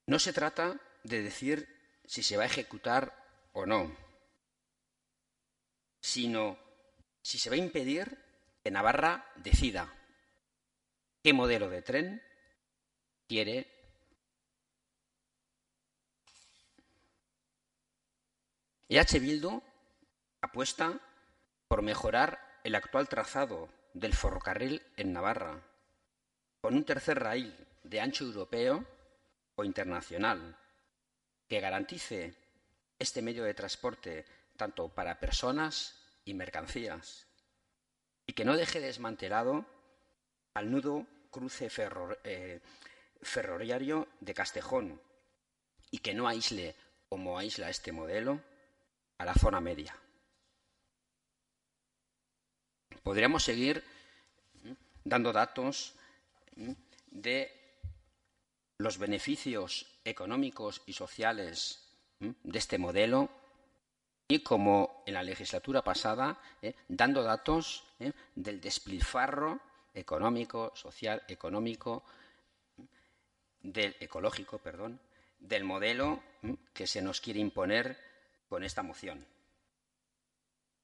No se trata de decir si se va a ejecutar o no, sino si se va a impedir que Navarra decida qué modelo de tren quiere. EH Bildu apuesta por mejorar el actual trazado del ferrocarril en Navarra, con un tercer raíl de ancho europeo o internacional que garantice este medio de transporte tanto para personas y mercancías y que no deje desmantelado al nudo cruce eh, ferroviario de Castejón y que no aísle como aísla este modelo a la zona media. Podríamos seguir dando datos de los beneficios económicos y sociales de este modelo y como en la legislatura pasada, ¿eh? dando datos ¿eh? del despilfarro económico, social, económico, del ecológico, perdón, del modelo que se nos quiere imponer con esta moción.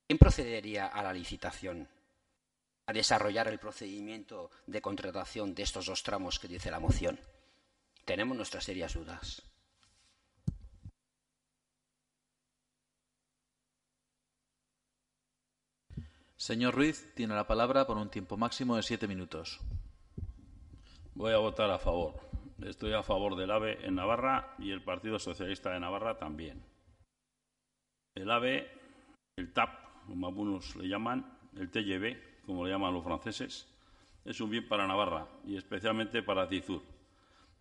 ¿Quién procedería a la licitación? A desarrollar el procedimiento de contratación de estos dos tramos que dice la moción. Tenemos nuestras serias dudas. Señor Ruiz, tiene la palabra por un tiempo máximo de siete minutos. Voy a votar a favor. Estoy a favor del AVE en Navarra y el Partido Socialista de Navarra también. El AVE, el TAP, como algunos le llaman, el TGV, como le llaman los franceses, es un bien para Navarra y especialmente para Cizur.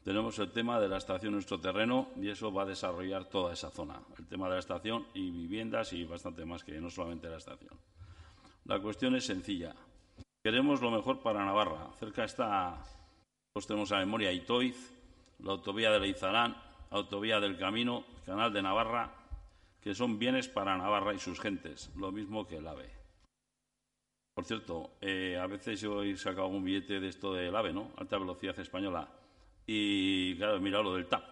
Tenemos el tema de la estación en nuestro terreno y eso va a desarrollar toda esa zona. El tema de la estación y viviendas y bastante más que no solamente la estación. La cuestión es sencilla. Queremos lo mejor para Navarra. Cerca está, pues tenemos a memoria Itoiz, la autovía de Leizarán, autovía del Camino, Canal de Navarra, que son bienes para Navarra y sus gentes, lo mismo que el AVE. Por cierto, eh, a veces yo he sacado un billete de esto del AVE, ¿no? Alta velocidad española. Y claro, mira lo del TAP.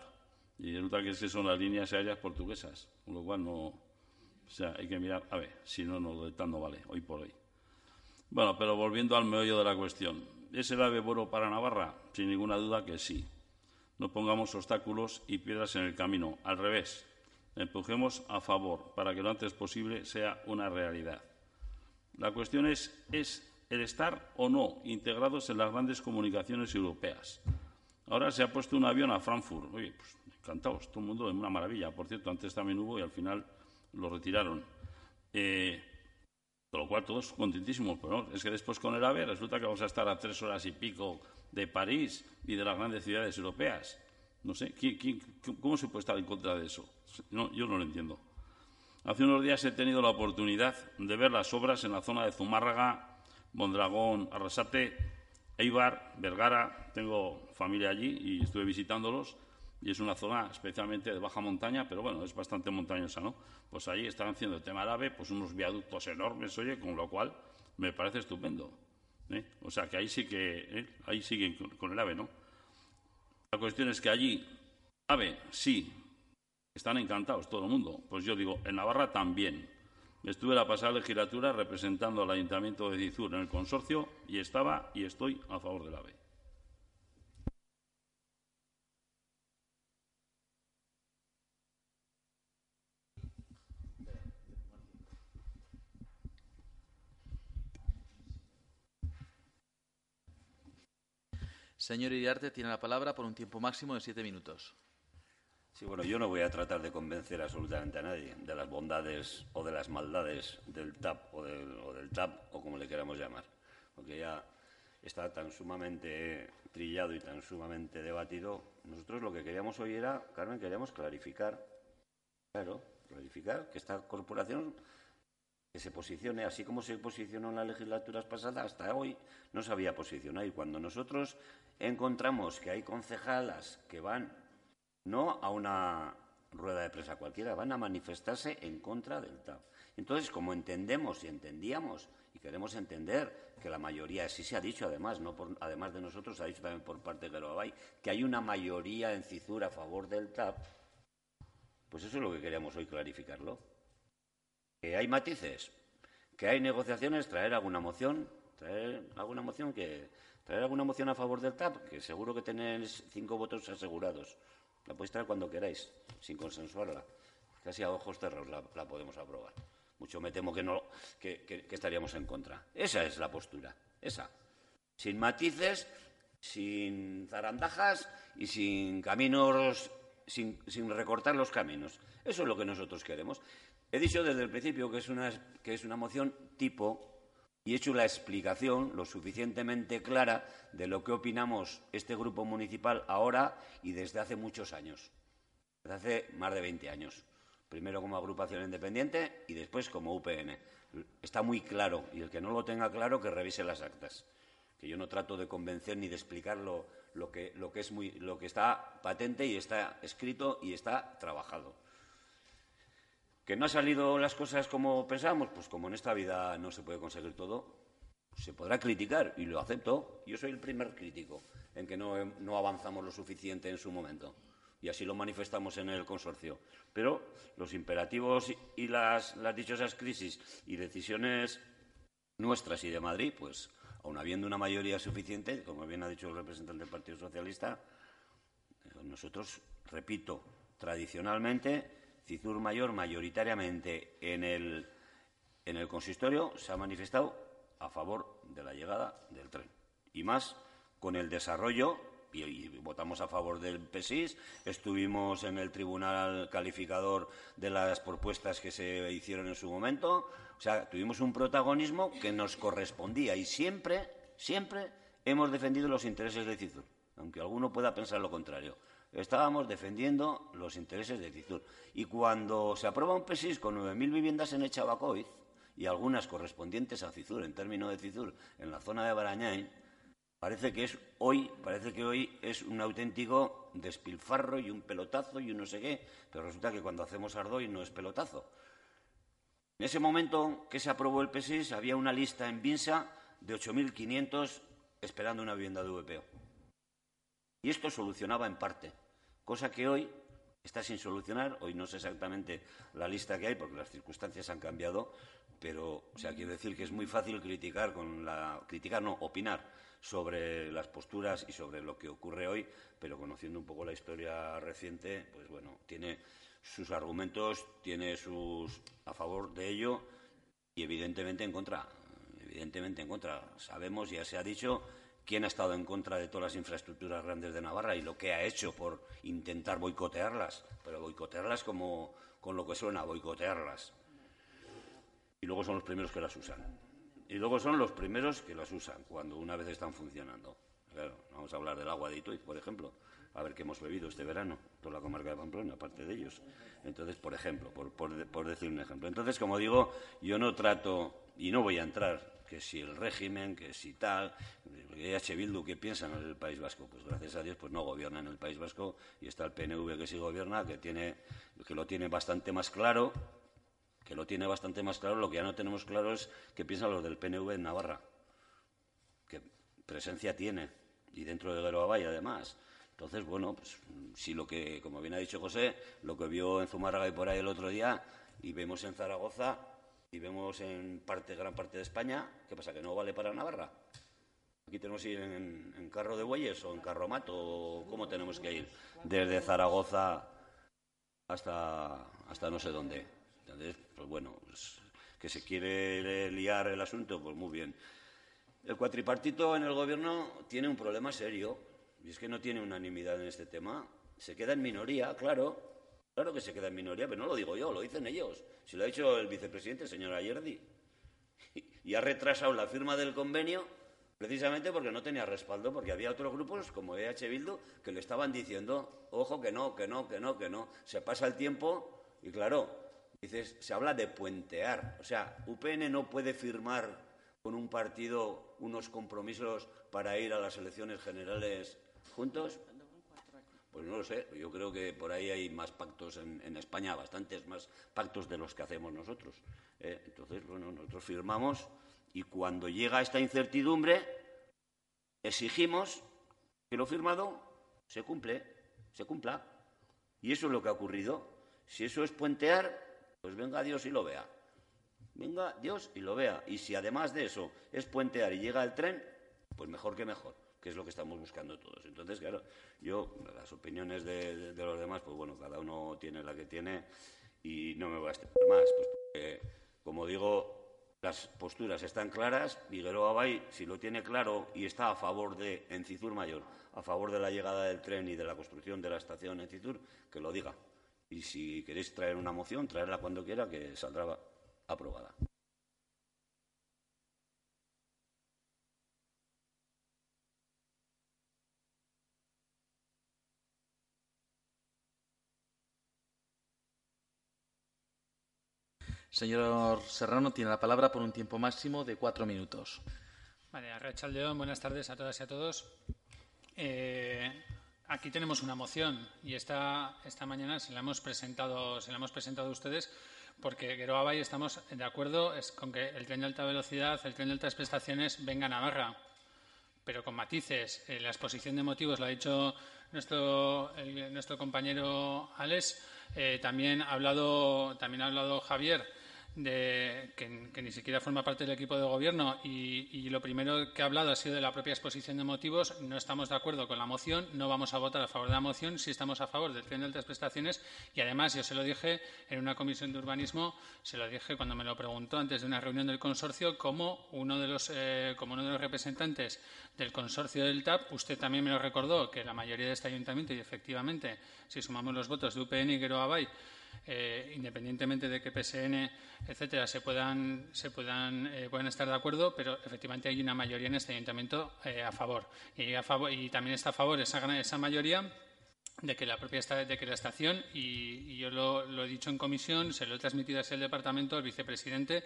Y resulta que, es que son las líneas aéreas portuguesas, con lo cual no, o sea, hay que mirar, a ver, si no, no, lo de tal no vale, hoy por hoy. Bueno, pero volviendo al meollo de la cuestión. ¿Es el AVE bueno para Navarra? Sin ninguna duda que sí. No pongamos obstáculos y piedras en el camino. Al revés, empujemos a favor para que lo antes posible sea una realidad. La cuestión es, ¿es el estar o no integrados en las grandes comunicaciones europeas? Ahora se ha puesto un avión a Frankfurt. Oye, pues encantados, todo el mundo es una maravilla. Por cierto, antes también hubo y al final lo retiraron. Eh, con lo cual todos contentísimos, pero es que después con el AVE resulta que vamos a estar a tres horas y pico de París y de las grandes ciudades europeas. No sé, cómo se puede estar en contra de eso? No, yo no lo entiendo. Hace unos días he tenido la oportunidad de ver las obras en la zona de Zumárraga, Mondragón, Arrasate, Eibar, Vergara. Tengo familia allí y estuve visitándolos y es una zona especialmente de baja montaña, pero bueno, es bastante montañosa, ¿no? Pues ahí están haciendo el tema árabe, pues unos viaductos enormes, oye, con lo cual me parece estupendo. ¿eh? O sea que ahí sí que, ¿eh? ahí siguen con, el AVE, ¿no? La cuestión es que allí, AVE, sí, están encantados todo el mundo. Pues yo digo, en Navarra también. Estuve la pasada legislatura representando al Ayuntamiento de Cizur en el consorcio y estaba y estoy a favor del AVE. Señor Iriarte, tiene la palabra por un tiempo máximo de siete minutos. Sí, bueno, yo no voy a tratar de convencer absolutamente a nadie de las bondades o de las maldades del TAP o del, TAP o como le queramos llamar, porque ya está tan sumamente trillado y tan sumamente debatido. Nosotros lo que queríamos hoy era, Carmen, queríamos clarificar, claro, clarificar que esta corporación que se posicione así como se posicionó en las legislaturas pasadas, hasta hoy no se había posicionado. Y cuando nosotros encontramos que hay concejalas que van no a una rueda de prensa cualquiera, van a manifestarse en contra del TAP. Entonces, como entendemos y entendíamos y queremos entender que la mayoría, así se ha dicho además, no además de nosotros, se ha dicho también por parte de Gerobay, que hay una mayoría en Cizur a favor del TAP, pues eso es lo que queríamos hoy clarificarlo. Que hay matices, que hay negociaciones, traer alguna moción, traer alguna moción que traer alguna moción a favor del TAP, que seguro que tenéis cinco votos asegurados. La podéis traer cuando queráis, sin consensuarla. Casi a ojos cerrados la, podemos aprobar. Mucho me temo que no, que, estaríamos en contra. Esa es la postura, esa. Sin matices, sin zarandajas y sin caminos, sin, sin, recortar los caminos. Eso es lo que nosotros queremos. He dicho desde el principio que es una, que es una moción tipo y he hecho la explicación lo suficientemente clara de lo que opinamos este grupo municipal ahora y desde hace muchos años, desde hace más de 20 años. Primero como agrupación independiente y después como UPN. Está muy claro y el que no lo tenga claro que revise las actas. Que yo no trato de convencer ni de explicar lo, que, lo que, es muy, lo que está patente y está escrito y está trabajado. ¿Que no han salido las cosas como pensábamos? Pues como en esta vida no se puede conseguir todo, se podrá criticar y lo acepto. Yo soy el primer crítico en que no, no avanzamos lo suficiente en su momento y así lo manifestamos en el consorcio. Pero los imperativos y las, las, dichosas crisis y decisiones nuestras y de Madrid, pues aun habiendo una mayoría suficiente, como bien ha dicho el representante del Partido Socialista, nosotros, repito, tradicionalmente Cizur Mayor mayoritariamente en el, en el consistorio se ha manifestado a favor de la llegada del tren. Y más con el desarrollo, y, votamos a favor del PSIS, estuvimos en el tribunal calificador de las propuestas que se hicieron en su momento. O sea, tuvimos un protagonismo que nos correspondía y siempre, siempre hemos defendido los intereses de Cizur, aunque alguno pueda pensar lo contrario estábamos defendiendo los intereses de Cizur. Y cuando se aprueba un PESIS con 9.000 viviendas en Echabacoiz y algunas correspondientes a Cizur, en términos de Cizur, en la zona de Barañain, parece que es hoy, parece que hoy es un auténtico despilfarro y un pelotazo y un no sé qué, pero resulta que cuando hacemos Ardoy no es pelotazo. En ese momento que se aprobó el PESIS había una lista en Vinsa de 8.500 esperando una vivienda de VPO. Y esto solucionaba en parte, cosa que hoy está sin solucionar. Hoy no sé exactamente la lista que hay porque las circunstancias han cambiado, pero o sea, quiero decir que es muy fácil criticar con la criticar no, opinar sobre las posturas y sobre lo que ocurre hoy, pero conociendo un poco la historia reciente, pues bueno, tiene sus argumentos, tiene sus a favor de ello y evidentemente en contra. Evidentemente en contra. Sabemos, ya se ha dicho, quién ha estado en contra de todas las infraestructuras grandes de Navarra y lo que ha hecho por intentar boicotearlas, pero boicotearlas como con lo que suena, boicotearlas. Y luego son los primeros que las usan. Y luego son los primeros que las usan cuando una vez están funcionando. Claro, vamos a hablar del agua de Ituiz, por ejemplo, a ver qué hemos bebido este verano, toda la comarca de Pamplona, aparte de ellos. Entonces, por ejemplo, por, por decir un ejemplo. Entonces, como digo, yo no trato, y no voy a entrar que si el régimen, que si tal, EH Bildu, ¿qué piensan en el País Vasco? Pues gracias a Dios pues no gobierna en el País Vasco y está el PNV que sí gobierna, que, tiene, que lo tiene bastante más claro, que lo tiene bastante más claro. Lo que ya no tenemos claro es qué piensan los del PNV en Navarra, qué presencia tiene, y dentro de Gueroabay además. Entonces, bueno, pues si lo que, como bien ha dicho José, lo que vio en Zumárraga y por ahí el otro día, y vemos en Zaragoza, y vemos en parte, gran parte de España, ¿qué pasa? ¿Que no vale para Navarra? Aquí tenemos que ir en, carro de bueyes o en carromato, ¿cómo tenemos que ir? Desde Zaragoza hasta, hasta no sé dónde. Entonces, pues bueno, pues, que se quiere liar el asunto, pues muy bien. El cuatripartito en el gobierno tiene un problema serio, y es que no tiene unanimidad en este tema. Se queda en minoría, claro, Claro que se queda en minoría, pero no lo digo yo, lo dicen ellos. Si lo ha dicho el vicepresidente, señor Ayerdi. Y ha retrasado la firma del convenio precisamente porque no tenía respaldo, porque había otros grupos como EH Bildu que le estaban diciendo, ojo, que no, que no, que no, que no. Se pasa el tiempo y claro, dices, se habla de puentear. O sea, UPN no puede firmar con un partido unos compromisos para ir a las elecciones generales juntos. Pues no lo sé, yo creo que por ahí hay más pactos en, España, bastantes más pactos de los que hacemos nosotros. ¿eh? entonces, bueno, nosotros firmamos y cuando llega esta incertidumbre, exigimos que lo firmado se cumple, se cumpla. Y eso es lo que ha ocurrido. Si eso es puentear, pues venga Dios y lo vea. Venga Dios y lo vea. Y si además de eso es puentear y llega el tren, pues mejor que mejor que es lo que estamos buscando todos. Entonces, claro, yo, las opiniones de, los demás, pues bueno, cada uno tiene la que tiene y no me voy a extender más, pues porque, como digo, las posturas están claras. Vigueroa Bay, si lo tiene claro y está a favor de Encizur Mayor, a favor de la llegada del tren y de la construcción de la estación Encizur, que lo diga. Y si queréis traer una moción, traerla cuando quiera, que saldrá aprobada. Señor Serrano, tiene la palabra por un tiempo máximo de cuatro minutos. Vale, León, buenas tardes a todas y a todos. Eh, aquí tenemos una moción y esta, esta mañana se la hemos presentado, se la hemos presentado a ustedes porque Geroaba y estamos de acuerdo con que el tren de alta velocidad, el tren de altas prestaciones venga a Navarra, pero con matices. Eh, la exposición de motivos la ha dicho nuestro, nuestro compañero Alex. Eh, también, ha hablado, también ha hablado Javier de, que, ni siquiera forma parte del equipo de gobierno y, lo primero que ha hablado ha sido de la propia exposición de motivos. No estamos de acuerdo con la moción, no vamos a votar a favor de la moción, si estamos a favor del tren de altas prestaciones y además yo se lo dije en una comisión de urbanismo, se lo dije cuando me lo preguntó antes de una reunión del consorcio como uno de los, eh, como uno de los representantes del consorcio del TAP, usted también me lo recordó que la mayoría de este ayuntamiento y efectivamente si sumamos los votos de UPN y Gueroabay eh, independientemente de que PSN, etcétera, se puedan, se puedan, eh, puedan estar de acuerdo, pero efectivamente hay una mayoría en este ayuntamiento eh, a, favor. Y, a favor. y también está a favor esa, esa mayoría de que la propia de que la estación y, yo lo, he dicho en comisión se lo he transmitido así al departamento al vicepresidente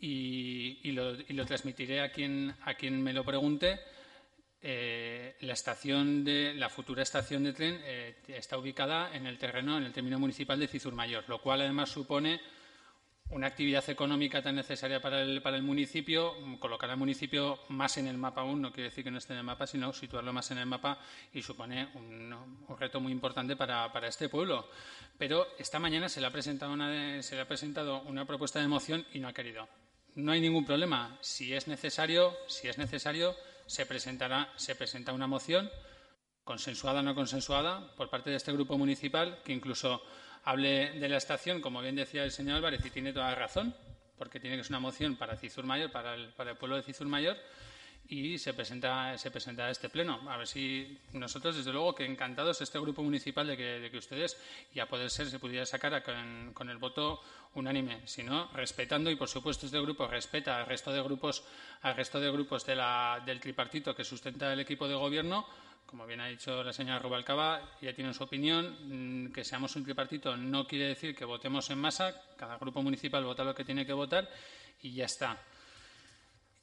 y, lo, y lo transmitiré a quien a quien me lo pregunte eh, la estación de la futura estación de tren eh, está ubicada en el terreno, en el término municipal de Cizur Mayor, lo cual además supone una actividad económica tan necesaria para el, para el municipio, colocar al municipio más en el mapa aún, no quiere decir que no esté en el mapa, sino situarlo más en el mapa y supone un, reto muy importante para, para, este pueblo. Pero esta mañana se le, ha presentado una se le ha presentado una propuesta de moción y no ha querido. No hay ningún problema. Si es necesario, si es necesario, se, presentará, se presenta una moción, consensuada o no consensuada, por parte de este grupo municipal, que incluso hable de la estación, como bien decía el señor Álvarez, y tiene toda la razón, porque tiene que ser una moción para Cizur Mayor, para el, para el pueblo de Cizur Mayor, y se presenta, se presenta este pleno. A ver si nosotros, desde luego, que encantados este grupo municipal de que, de que ustedes, y a poder ser, se pudiera sacar con, con, el voto unánime, sino respetando, y por supuesto este grupo respeta al resto de grupos, al resto de grupos del tripartito que sustenta el equipo de gobierno, como bien ha dicho la señora Rubalcaba, ya tienen su opinión. Mm, que seamos un tripartito no quiere decir que votemos en masa. Cada grupo municipal vota lo que tiene que votar y ya está.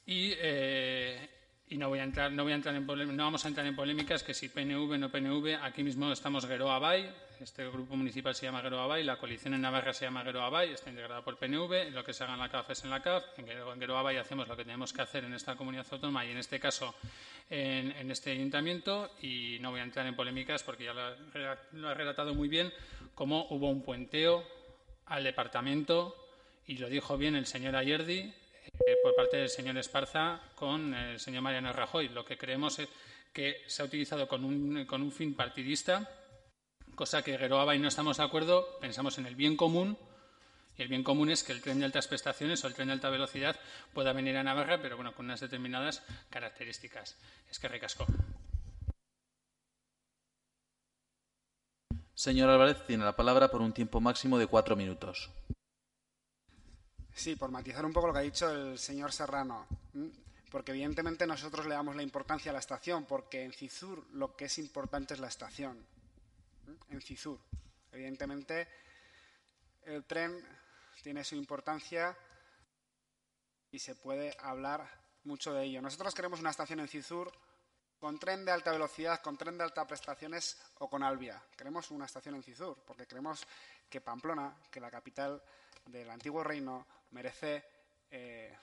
Y, eh, no voy a entrar, no en vamos a entrar en polémicas que si PNV no PNV, aquí mismo estamos Geroa Bay, este grupo municipal se llama Geroa Bay, la coalición en Navarra se llama Geroa Bay, está integrada por PNV, lo que se haga en la CAF es en la CAF, en Geroa Bay hacemos lo que tenemos que hacer en esta comunidad autónoma y en este caso en, este ayuntamiento y no voy a entrar en polémicas porque ya lo ha relatado muy bien cómo hubo un puenteo al departamento y lo dijo bien el señor Ayerdi eh, por parte del señor Esparza con el señor Mariano Rajoy. Lo que creemos es que se ha utilizado con un fin partidista, cosa que Geroaba y no estamos de acuerdo. Pensamos en el bien común y el bien común es que el tren de altas prestaciones o el tren de alta velocidad pueda venir a Navarra, pero bueno, con unas determinadas características. Es que recasco. Señor Álvarez, tiene la palabra por un tiempo máximo de cuatro minutos. Sí, por matizar un poco lo que ha dicho el señor Serrano, porque evidentemente nosotros le damos la importancia a la estación, porque en Cizur lo que es importante es la estación. En Cizur, evidentemente, el tren tiene su importancia y se puede hablar mucho de ello. Nosotros queremos una estación en Cizur con tren de alta velocidad, con tren de alta prestaciones o con Albia. Queremos una estación en Cizur, porque creemos que Pamplona, que la capital del antiguo reino, merece eh,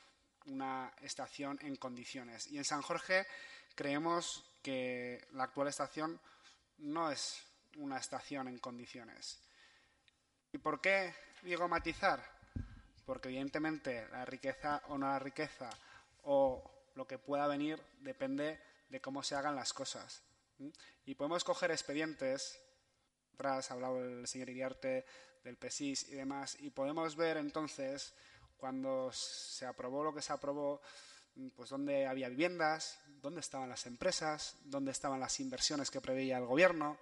una estación en condiciones. Y en San Jorge creemos que la actual estación no es una estación en condiciones. ¿Y por qué digo matizar? Porque evidentemente la riqueza o no la riqueza o lo que pueda venir depende de cómo se hagan las cosas. Y podemos coger expedientes, atrás ha hablado el señor Iriarte del PESIS y demás, y podemos ver entonces cuando se aprobó lo que se aprobó, pues dónde había viviendas, dónde estaban las empresas, dónde estaban las inversiones que preveía el gobierno.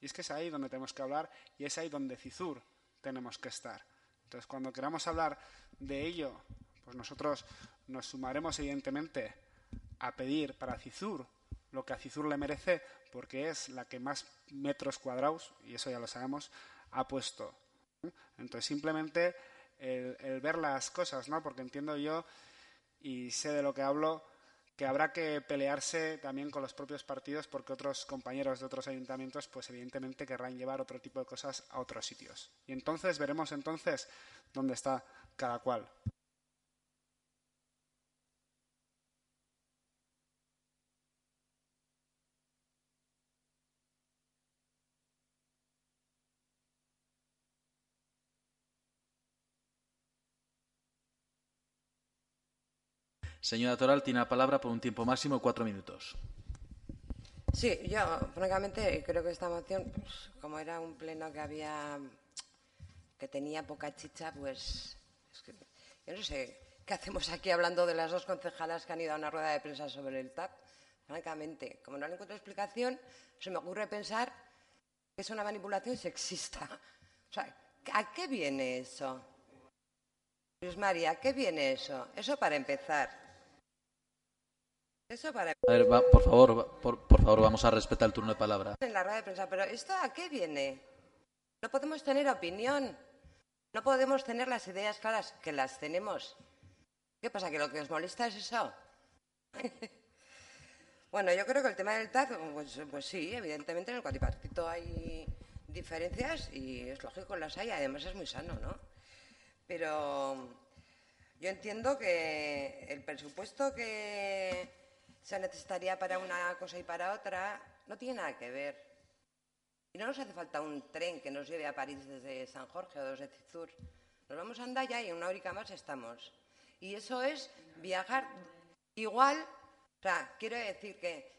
Y es que es ahí donde tenemos que hablar y es ahí donde CISUR tenemos que estar. Entonces, cuando queramos hablar de ello, pues nosotros nos sumaremos evidentemente a pedir para CISUR lo que a CISUR le merece, porque es la que más metros cuadrados, y eso ya lo sabemos, ha puesto. Entonces, simplemente el, ver las cosas, ¿no? Porque entiendo yo, y sé de lo que hablo, que habrá que pelearse también con los propios partidos porque otros compañeros de otros ayuntamientos pues evidentemente querrán llevar otro tipo de cosas a otros sitios. Y entonces veremos entonces dónde está cada cual. Señora Toral, tiene la palabra por un tiempo máximo de cuatro minutos. Sí, yo francamente creo que esta moción, pues, como era un pleno que había que tenía poca chicha, pues yo no sé qué hacemos aquí hablando de las dos concejalas que han ido a una rueda de prensa sobre el TAP. Francamente, como no le encuentro explicación, se me ocurre pensar que es una manipulación sexista. O sea, ¿a qué viene eso? Luis María, ¿a qué viene eso? Eso para empezar. Eso para... A ver, por favor, por, favor, vamos a respetar el turno de palabra. En la rueda de prensa, pero ¿esto a qué viene? No podemos tener opinión. No podemos tener las ideas claras, que las tenemos. ¿Qué pasa? ¿Que lo que os molesta es eso? bueno, yo creo que el tema del TAC, pues, pues, sí, evidentemente en el cuatripartito hay diferencias y es lógico, las hay, además es muy sano, ¿no? Pero yo entiendo que el presupuesto que se necesitaría para una cosa y para otra, no tiene nada que ver. Y no nos hace falta un tren que nos lleve a París desde San Jorge o desde Cizur. Nos vamos a Andaya y en una hora más estamos. Y eso es viajar igual. O sea, quiero decir que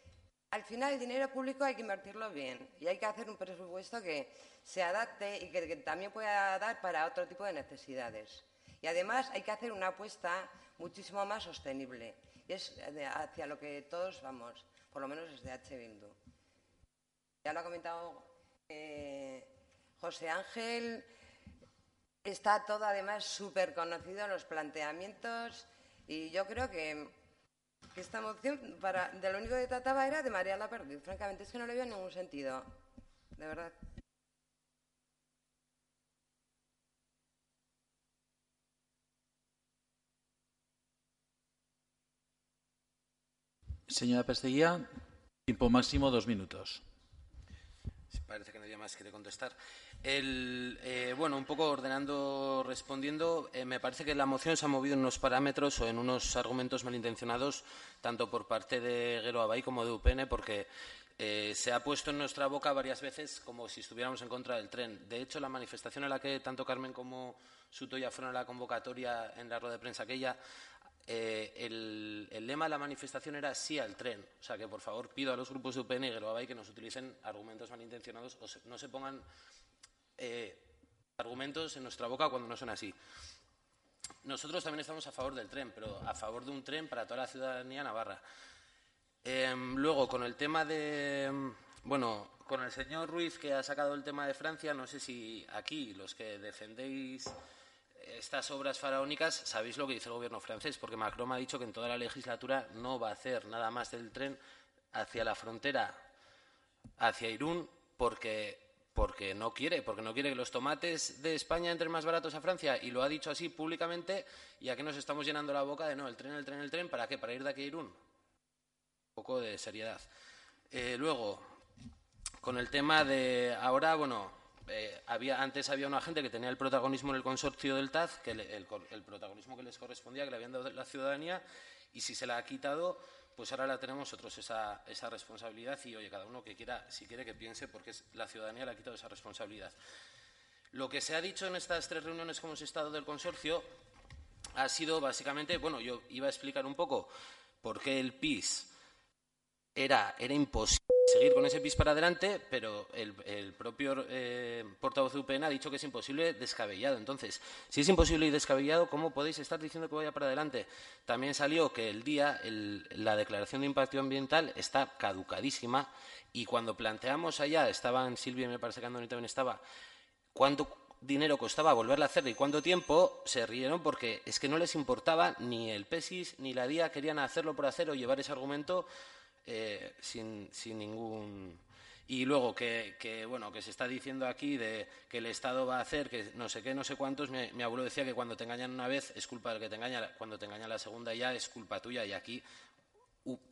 al final el dinero público hay que invertirlo bien y hay que hacer un presupuesto que se adapte y que, que también pueda dar para otro tipo de necesidades. Y además hay que hacer una apuesta muchísimo más sostenible es hacia lo que todos vamos, por lo menos desde H. Bildu. Ya lo ha comentado eh, José Ángel, está todo además súper conocido los planteamientos y yo creo que, esta moción para, de lo único que trataba era de María la Perdiz. Francamente, es que no le veo ningún sentido, de verdad. Señora Perseguía, tiempo máximo dos minutos. Parece que nadie más quiere contestar. Eh, bueno, un poco ordenando, respondiendo, eh, me parece que la moción se ha movido en unos parámetros o en unos argumentos malintencionados, tanto por parte de Guero Abay como de UPN, porque eh, se ha puesto en nuestra boca varias veces como si estuviéramos en contra del tren. De hecho, la manifestación en la que tanto Carmen como Sutoya fueron a la convocatoria en la rueda de prensa aquella eh, el, lema de la manifestación era sí al tren. O sea que, por favor, pido a los grupos de UPN y que nos utilicen argumentos malintencionados o no se pongan eh, argumentos en nuestra boca cuando no son así. Nosotros también estamos a favor del tren, pero a favor de un tren para toda la ciudadanía navarra. Em, luego, con el tema de. Bueno, con el señor Ruiz que ha sacado el tema de Francia, no sé si aquí los que defendéis estas obras faraónicas, sabéis lo que dice el gobierno francés, porque Macron ha dicho que en toda la legislatura no va a hacer nada más del tren hacia la frontera, hacia Irún, porque, porque no quiere, porque no quiere que los tomates de España entren más baratos a Francia, y lo ha dicho así públicamente, y aquí nos estamos llenando la boca de no, el tren, el tren, el tren, ¿para qué? ¿Para ir de aquí a Irún? Un poco de seriedad. Eh, luego, con el tema de ahora, bueno, eh, había, antes había una gente que tenía el protagonismo en el consorcio del TAZ, que el, protagonismo que les correspondía, que le habían dado la ciudadanía, y si se la ha quitado, pues ahora la tenemos nosotros esa, esa responsabilidad y, oye, cada uno que quiera, si quiere que piense, porque la ciudadanía le ha quitado esa responsabilidad. Lo que se ha dicho en estas tres reuniones que hemos estado del consorcio ha sido básicamente, bueno, yo iba a explicar un poco por qué el PIS era, era imposible seguir con ese pis para adelante, pero el, propio eh, portavoz de UPN ha dicho que es imposible descabellado. Entonces, si es imposible y descabellado, ¿cómo podéis estar diciendo que vaya para adelante? También salió que el día, la declaración de impacto ambiental está caducadísima y cuando planteamos allá, estaban Silvia y me parece que Andoni también estaba, cuánto dinero costaba volverla a hacer y cuánto tiempo, se rieron porque es que no les importaba ni el PESIS ni la DIA querían hacerlo por hacer o llevar ese argumento eh, sin, ningún y luego que, bueno que se está diciendo aquí de que el Estado va a hacer que no sé qué no sé cuántos mi, abuelo decía que cuando te engañan una vez es culpa del que te engaña cuando te engaña la segunda ya es culpa tuya y aquí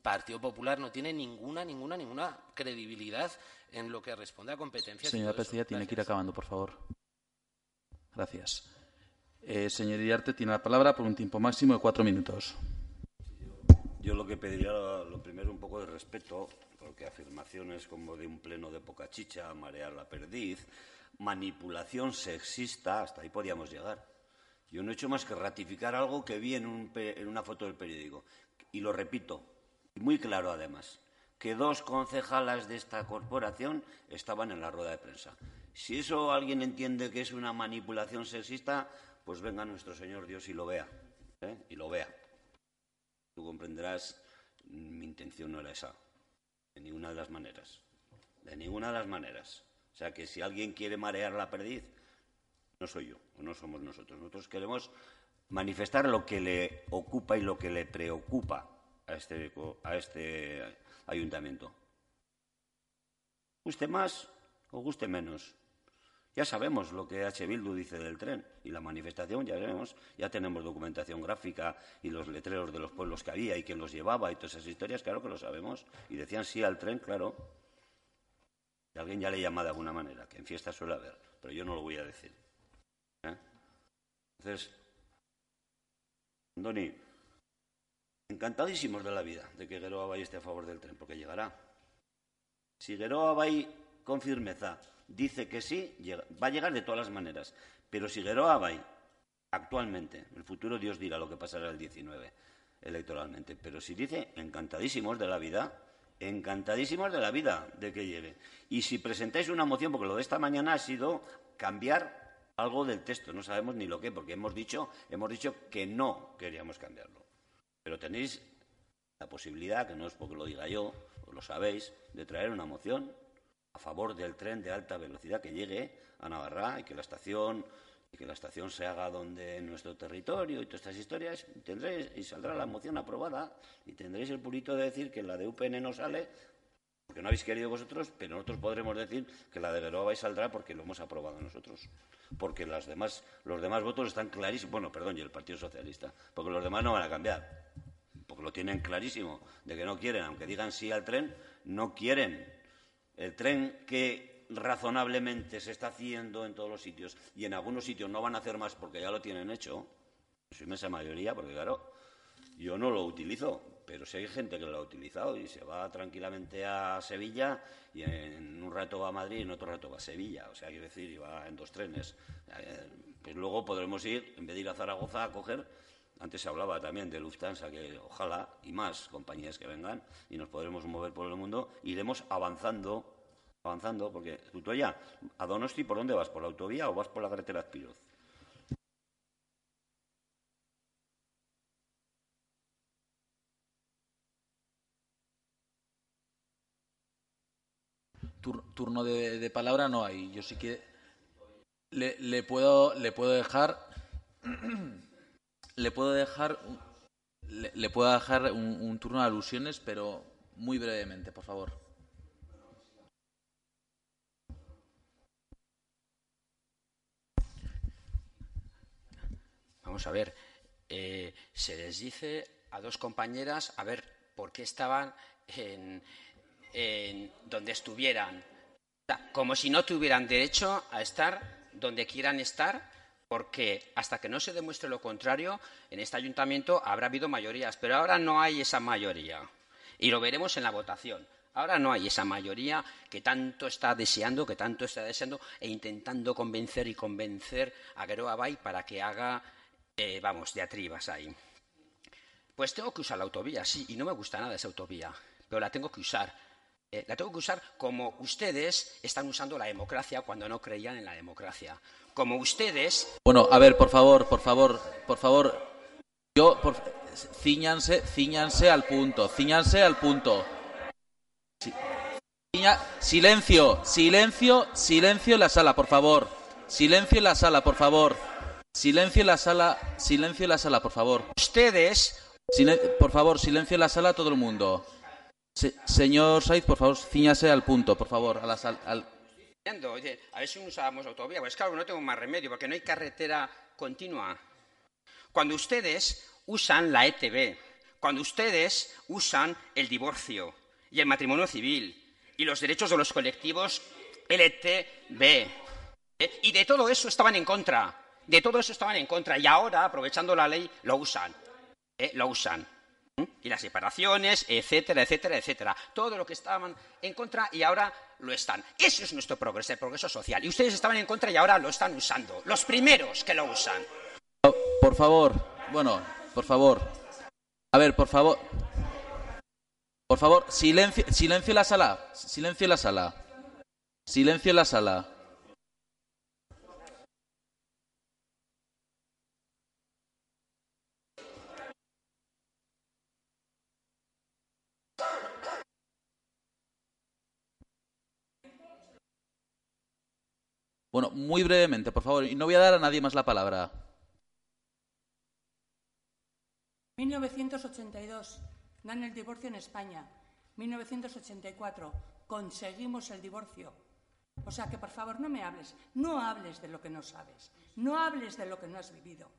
Partido Popular no tiene ninguna ninguna ninguna credibilidad en lo que responde a competencias señora Pesilla tiene que ir acabando por favor. Gracias. Eh, señor Iriarte tiene la palabra por un tiempo máximo de cuatro minutos yo lo que pediría, lo primero, un poco de respeto, porque afirmaciones como de un pleno de poca chicha, marear la perdiz, manipulación sexista, hasta ahí podíamos llegar. Yo no he hecho más que ratificar algo que vi en, una foto del periódico. Y lo repito, muy claro además, que dos concejalas de esta corporación estaban en la rueda de prensa. Si eso alguien entiende que es una manipulación sexista, pues venga nuestro Señor Dios y lo vea. ¿eh? Y lo vea. Tú comprenderás, mi intención no era esa, de ninguna de las maneras. De ninguna de las maneras. O sea que si alguien quiere marear la perdiz, no soy yo, o no somos nosotros. Nosotros queremos manifestar lo que le ocupa y lo que le preocupa a este, a este ayuntamiento. Guste más o guste menos. Ya sabemos lo que H. Bildu dice del tren y la manifestación, ya vemos, ya tenemos documentación gráfica y los letreros de los pueblos que había y quién los llevaba y todas esas historias, claro que lo sabemos. Y decían sí al tren, claro. Y alguien ya le llama de alguna manera, que en fiesta suele haber, pero yo no lo voy a decir. ¿eh? Entonces, Doni, encantadísimos de la vida de que Geroa Bay esté a favor del tren, porque llegará. Si Geroa Bay con firmeza dice que sí, va a llegar de todas las maneras. Pero si Geroa Bay, actualmente, el futuro Dios dirá lo que pasará el 19 electoralmente, pero si dice encantadísimos de la vida, encantadísimos de la vida de que llegue. Y si presentáis una moción, porque lo de esta mañana ha sido cambiar algo del texto, no sabemos ni lo que, porque hemos dicho, hemos dicho que no queríamos cambiarlo. Pero tenéis la posibilidad, que no es porque lo diga yo, lo sabéis, de traer una moción a favor del tren de alta velocidad que llegue a Navarra y que la estación y que la estación se haga donde en nuestro territorio y todas estas historias, tendréis y saldrá la moción aprobada y tendréis el purito de decir que la de UPN no sale porque no habéis querido vosotros, pero nosotros podremos decir que la de Geroa saldrá porque lo hemos aprobado nosotros. Porque las demás, los demás votos están clarísimos. Bueno, perdón, y el Partido Socialista. Porque los demás no van a cambiar. Porque lo tienen clarísimo de que no quieren, aunque digan sí al tren, no quieren el tren que razonablemente se está haciendo en todos los sitios y en algunos sitios no van a hacer más porque ya lo tienen hecho, soy inmensa mayoría, porque claro, yo no lo utilizo, pero si hay gente que lo ha utilizado y se va tranquilamente a Sevilla y en un rato va a Madrid y en otro rato va a Sevilla, o sea, quiero decir, y va en dos trenes. Eh, pues luego podremos ir, en vez de ir a Zaragoza a coger, antes se hablaba también de Lufthansa, que ojalá y más compañías que vengan y nos podremos mover por el mundo, iremos avanzando, avanzando, porque tú, ya, a Donosti, ¿por dónde vas? ¿Por la autovía o vas por la carretera Espiroz? turno de, palabra no hay. Yo sí que le, puedo, le puedo dejar le puedo dejar le, puedo dejar un, turno de alusiones, pero muy brevemente, por favor. Vamos a ver, eh, se les dice a dos compañeras a ver por qué estaban en donde estuvieran, como si no tuvieran derecho a estar donde quieran estar porque hasta que no se demuestre lo contrario, en este ayuntamiento habrá habido mayorías, pero ahora no hay esa mayoría. Y lo veremos en la votación. Ahora no hay esa mayoría que tanto está deseando, que tanto está deseando e intentando convencer y convencer a Geroa Bay para que haga, eh, vamos, diatribas ahí. Pues tengo que usar la autovía, sí, y no me gusta nada esa autovía. pero la tengo que usar. Eh, la tengo que usar como ustedes están usando la democracia cuando no creían en la democracia. Como ustedes. Bueno, a ver, por favor, por favor, por favor. Yo, por, ciñanse, ciñanse al punto, ciñanse al punto. silencio, silencio, silencio en la sala, por favor. Silencio en la sala, por favor. Silencio en la sala, silencio en la sala, por favor. Ustedes. por favor, silencio en la sala todo el mundo. señor Saiz, por favor, ciñase al punto, por favor, a la sala. Al... Oye, a ver si usábamos autovía. Pues claro, no tengo más remedio, porque no hay carretera continua. Cuando ustedes usan la ETB, cuando ustedes usan el divorcio y el matrimonio civil y los derechos de los colectivos LTB. ¿eh? Y de todo eso estaban en contra. De todo eso estaban en contra. Y ahora, aprovechando la ley, lo usan. ¿eh? Lo usan. Y las separaciones, etcétera, etcétera, etcétera. Todo lo que estaban en contra y ahora lo están. Eso es nuestro progreso, el progreso social. Y ustedes estaban en contra y ahora lo están usando. Los primeros que lo usan. Por favor, bueno, por favor. A ver, por favor. Por favor, silencio, silencio en la sala. Silencio en la sala. Silencio en la sala. Bueno, muy brevemente, por favor, y no voy a dar a nadie más la palabra. 1982, dan el divorcio en España. 1984, conseguimos el divorcio. O sea que, por favor, no me hables. No hables de lo que no sabes. No hables de lo que no has vivido.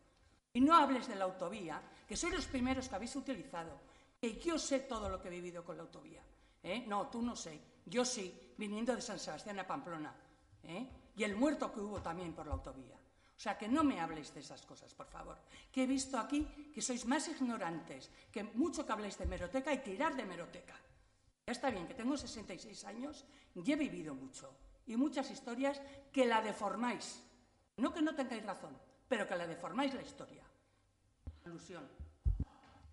Y no hables de la autovía, que sois los primeros que habéis utilizado. Que yo sé todo lo que he vivido con la autovía. ¿eh? No, tú no sé. Yo sí, viniendo de San Sebastián a Pamplona. ¿eh? Y el muerto que hubo también por la autovía. O sea, que no me habléis de esas cosas, por favor. Que he visto aquí que sois más ignorantes, que mucho que habléis de meroteca y tirar de meroteca. Ya está bien, que tengo 66 años y he vivido mucho. Y muchas historias que la deformáis. No que no tengáis razón, pero que la deformáis la historia. Alusión.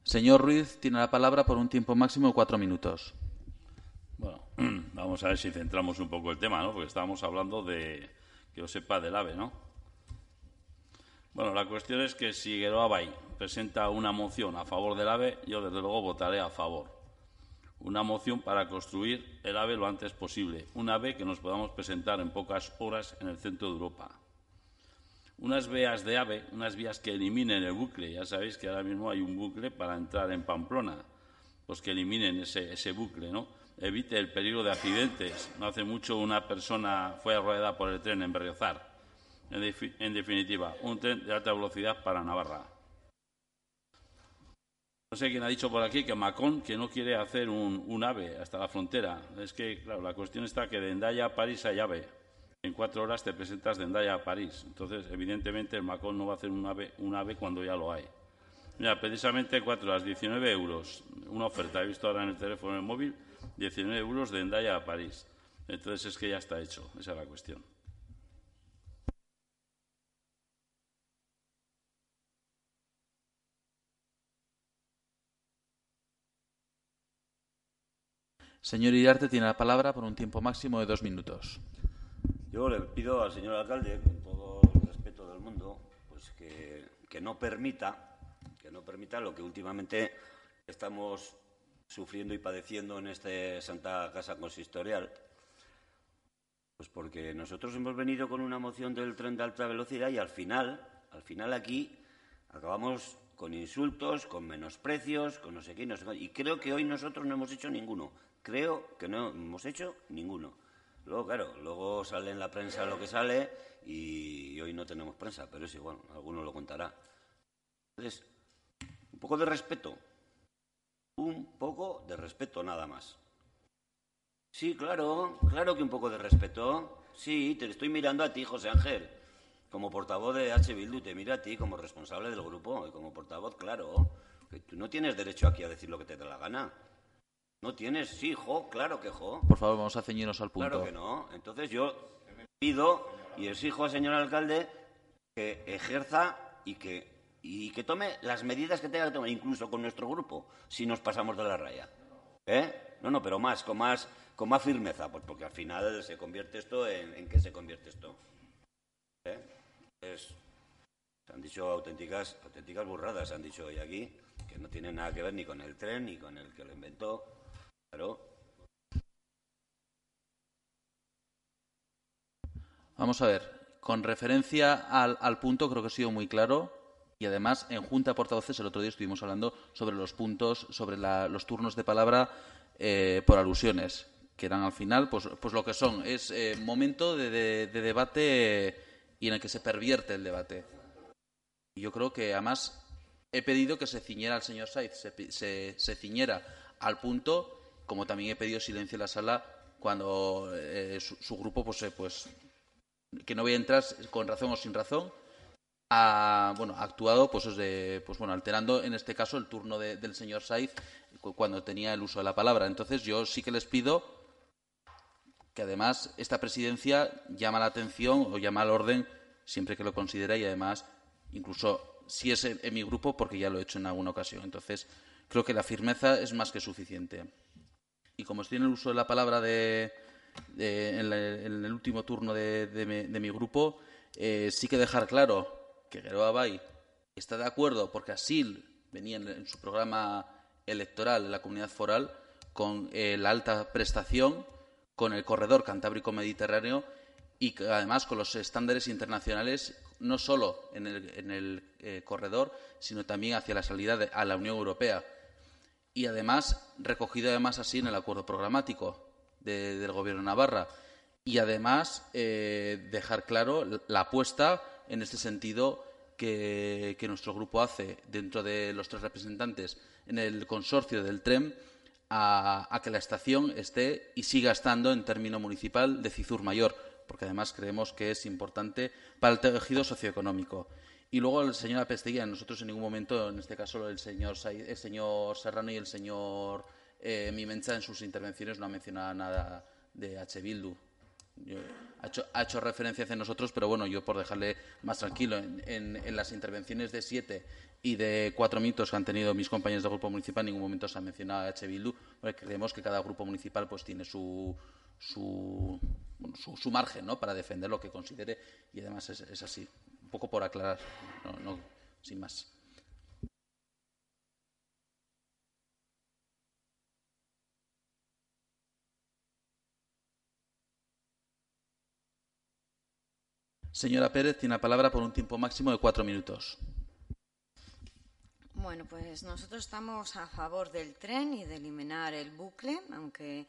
Señor Ruiz, tiene la palabra por un tiempo máximo de cuatro minutos. Bueno, vamos a ver si centramos un poco el tema, ¿no? Porque estábamos hablando de, que yo sepa, del AVE, ¿no? Bueno, la cuestión es que si Geroa Bay presenta una moción a favor del AVE, yo desde luego votaré a favor. Una moción para construir el AVE lo antes posible. Un AVE que nos podamos presentar en pocas horas en el centro de Europa. Unas vías de AVE, unas vías que eliminen el bucle. Ya sabéis que ahora mismo hay un bucle para entrar en Pamplona. Pues que eliminen ese bucle, ¿no? Evite el peligro de accidentes. No hace mucho una persona fue arrollada por el tren en Berriozar en, definitiva, un tren de alta velocidad para Navarra. No sé quién ha dicho por aquí que Macón que no quiere hacer un, ave hasta la frontera. Es que, claro, la cuestión está que de Endaya a París hay ave. En cuatro horas te presentas de Endaya a París. Entonces, evidentemente, el Macón no va a hacer un ave, un ave cuando ya lo hay. Mira, precisamente cuatro horas, 19 euros. Una oferta, he visto ahora en el teléfono el móvil, 19 euros de Endaya a París. Entonces es que ya está hecho, esa es la cuestión. Señor Iriarte tiene la palabra por un tiempo máximo de dos minutos. Yo le pido al señor alcalde, con todo el respeto del mundo, pues que, no permita, que no permita lo que últimamente estamos sufriendo y padeciendo en esta Santa Casa Consistorial. Pues porque nosotros hemos venido con una moción del tren de alta velocidad y al final, al final aquí acabamos con insultos, con menosprecios, con no sé qué, no sé qué. Y creo que hoy nosotros no hemos hecho ninguno. Creo que no hemos hecho ninguno. Luego, claro, luego sale en la prensa lo que sale y hoy no tenemos prensa, pero es igual, alguno lo contará. Entonces, un poco de respeto. Un poco de respeto nada más. Sí, claro, claro que un poco de respeto. Sí, te estoy mirando a ti, José Ángel. Como portavoz de H. Bildu, te miro a ti como responsable del grupo y como portavoz, claro. Que tú no tienes derecho aquí a decir lo que te dé la gana. ¿No tienes? Sí, jo, claro que jo. Por favor, vamos a ceñirnos al punto. Claro que no. Entonces yo pido y exijo al señor alcalde que ejerza y que, y que tome las medidas que tenga que tomar, incluso con nuestro grupo, si nos pasamos de la raya. ¿Eh? No, no, pero más, con más, con más firmeza, pues porque al final se convierte esto en, ¿en qué se convierte esto? ¿Eh? se han dicho auténticas, auténticas burradas, se han dicho hoy aquí, que no tienen nada que ver ni con el tren ni con el que lo inventó. Claro. Vamos a ver, con referencia al, al punto creo que ha sido muy claro. Y además, en Junta de Portavoces el otro día estuvimos hablando sobre los puntos, sobre los turnos de palabra eh, por alusiones, que eran al final pues, pues lo que son. Es eh, momento de, debate y en el que se pervierte el debate. Yo creo que además he pedido que se ciñera al señor Saiz, se, se, ciñera al punto, como también he pedido silencio en la sala cuando eh, su, grupo pues, pues que no voy a entrar con razón o sin razón ha, bueno, actuado pues, de, pues, bueno, alterando en este caso el turno del señor Saiz cuando tenía el uso de la palabra. Entonces yo sí que les pido que además esta presidencia llama la atención o llama al orden siempre que lo considera y además incluso si es en, mi grupo porque ya lo he hecho en alguna ocasión. Entonces creo que la firmeza es más que suficiente. Y como estoy en el uso de la palabra de, en, el último turno de, mi, grupo, eh, sí que dejar claro que Geroa Bay está de acuerdo, porque así venía en, su programa electoral en la comunidad foral, con eh, la alta prestación, con el corredor cantábrico mediterráneo y además con los estándares internacionales, no solo en el, eh, corredor, sino también hacia la salida a la Unión Europea. Y además, recogido además así en el acuerdo programático del Gobierno de Navarra. Y además, eh, dejar claro la apuesta en este sentido que, nuestro grupo hace dentro de los tres representantes en el consorcio del tren a, que la estación esté y siga estando en término municipal de Cizur Mayor, porque además creemos que es importante para el tejido socioeconómico. Y luego el señor Apesteguía, nosotros en ningún momento, en este caso el señor, el señor Serrano y el señor eh, Mimencha en sus intervenciones no han mencionado nada de H. Bildu ha, hecho, referencia hacia nosotros, pero bueno, yo por dejarle más tranquilo, en, las intervenciones de siete y de cuatro minutos que han tenido mis compañeros del grupo municipal, en ningún momento se ha mencionado a H. Bildu, creemos que cada grupo municipal pues tiene su, su, su, margen ¿no? para defender lo que considere y además es, así. Un poco por aclarar, no, sin más. Señora Pérez, tiene la palabra por un tiempo máximo de cuatro minutos. Bueno, pues nosotros estamos a favor del tren y de eliminar el bucle, aunque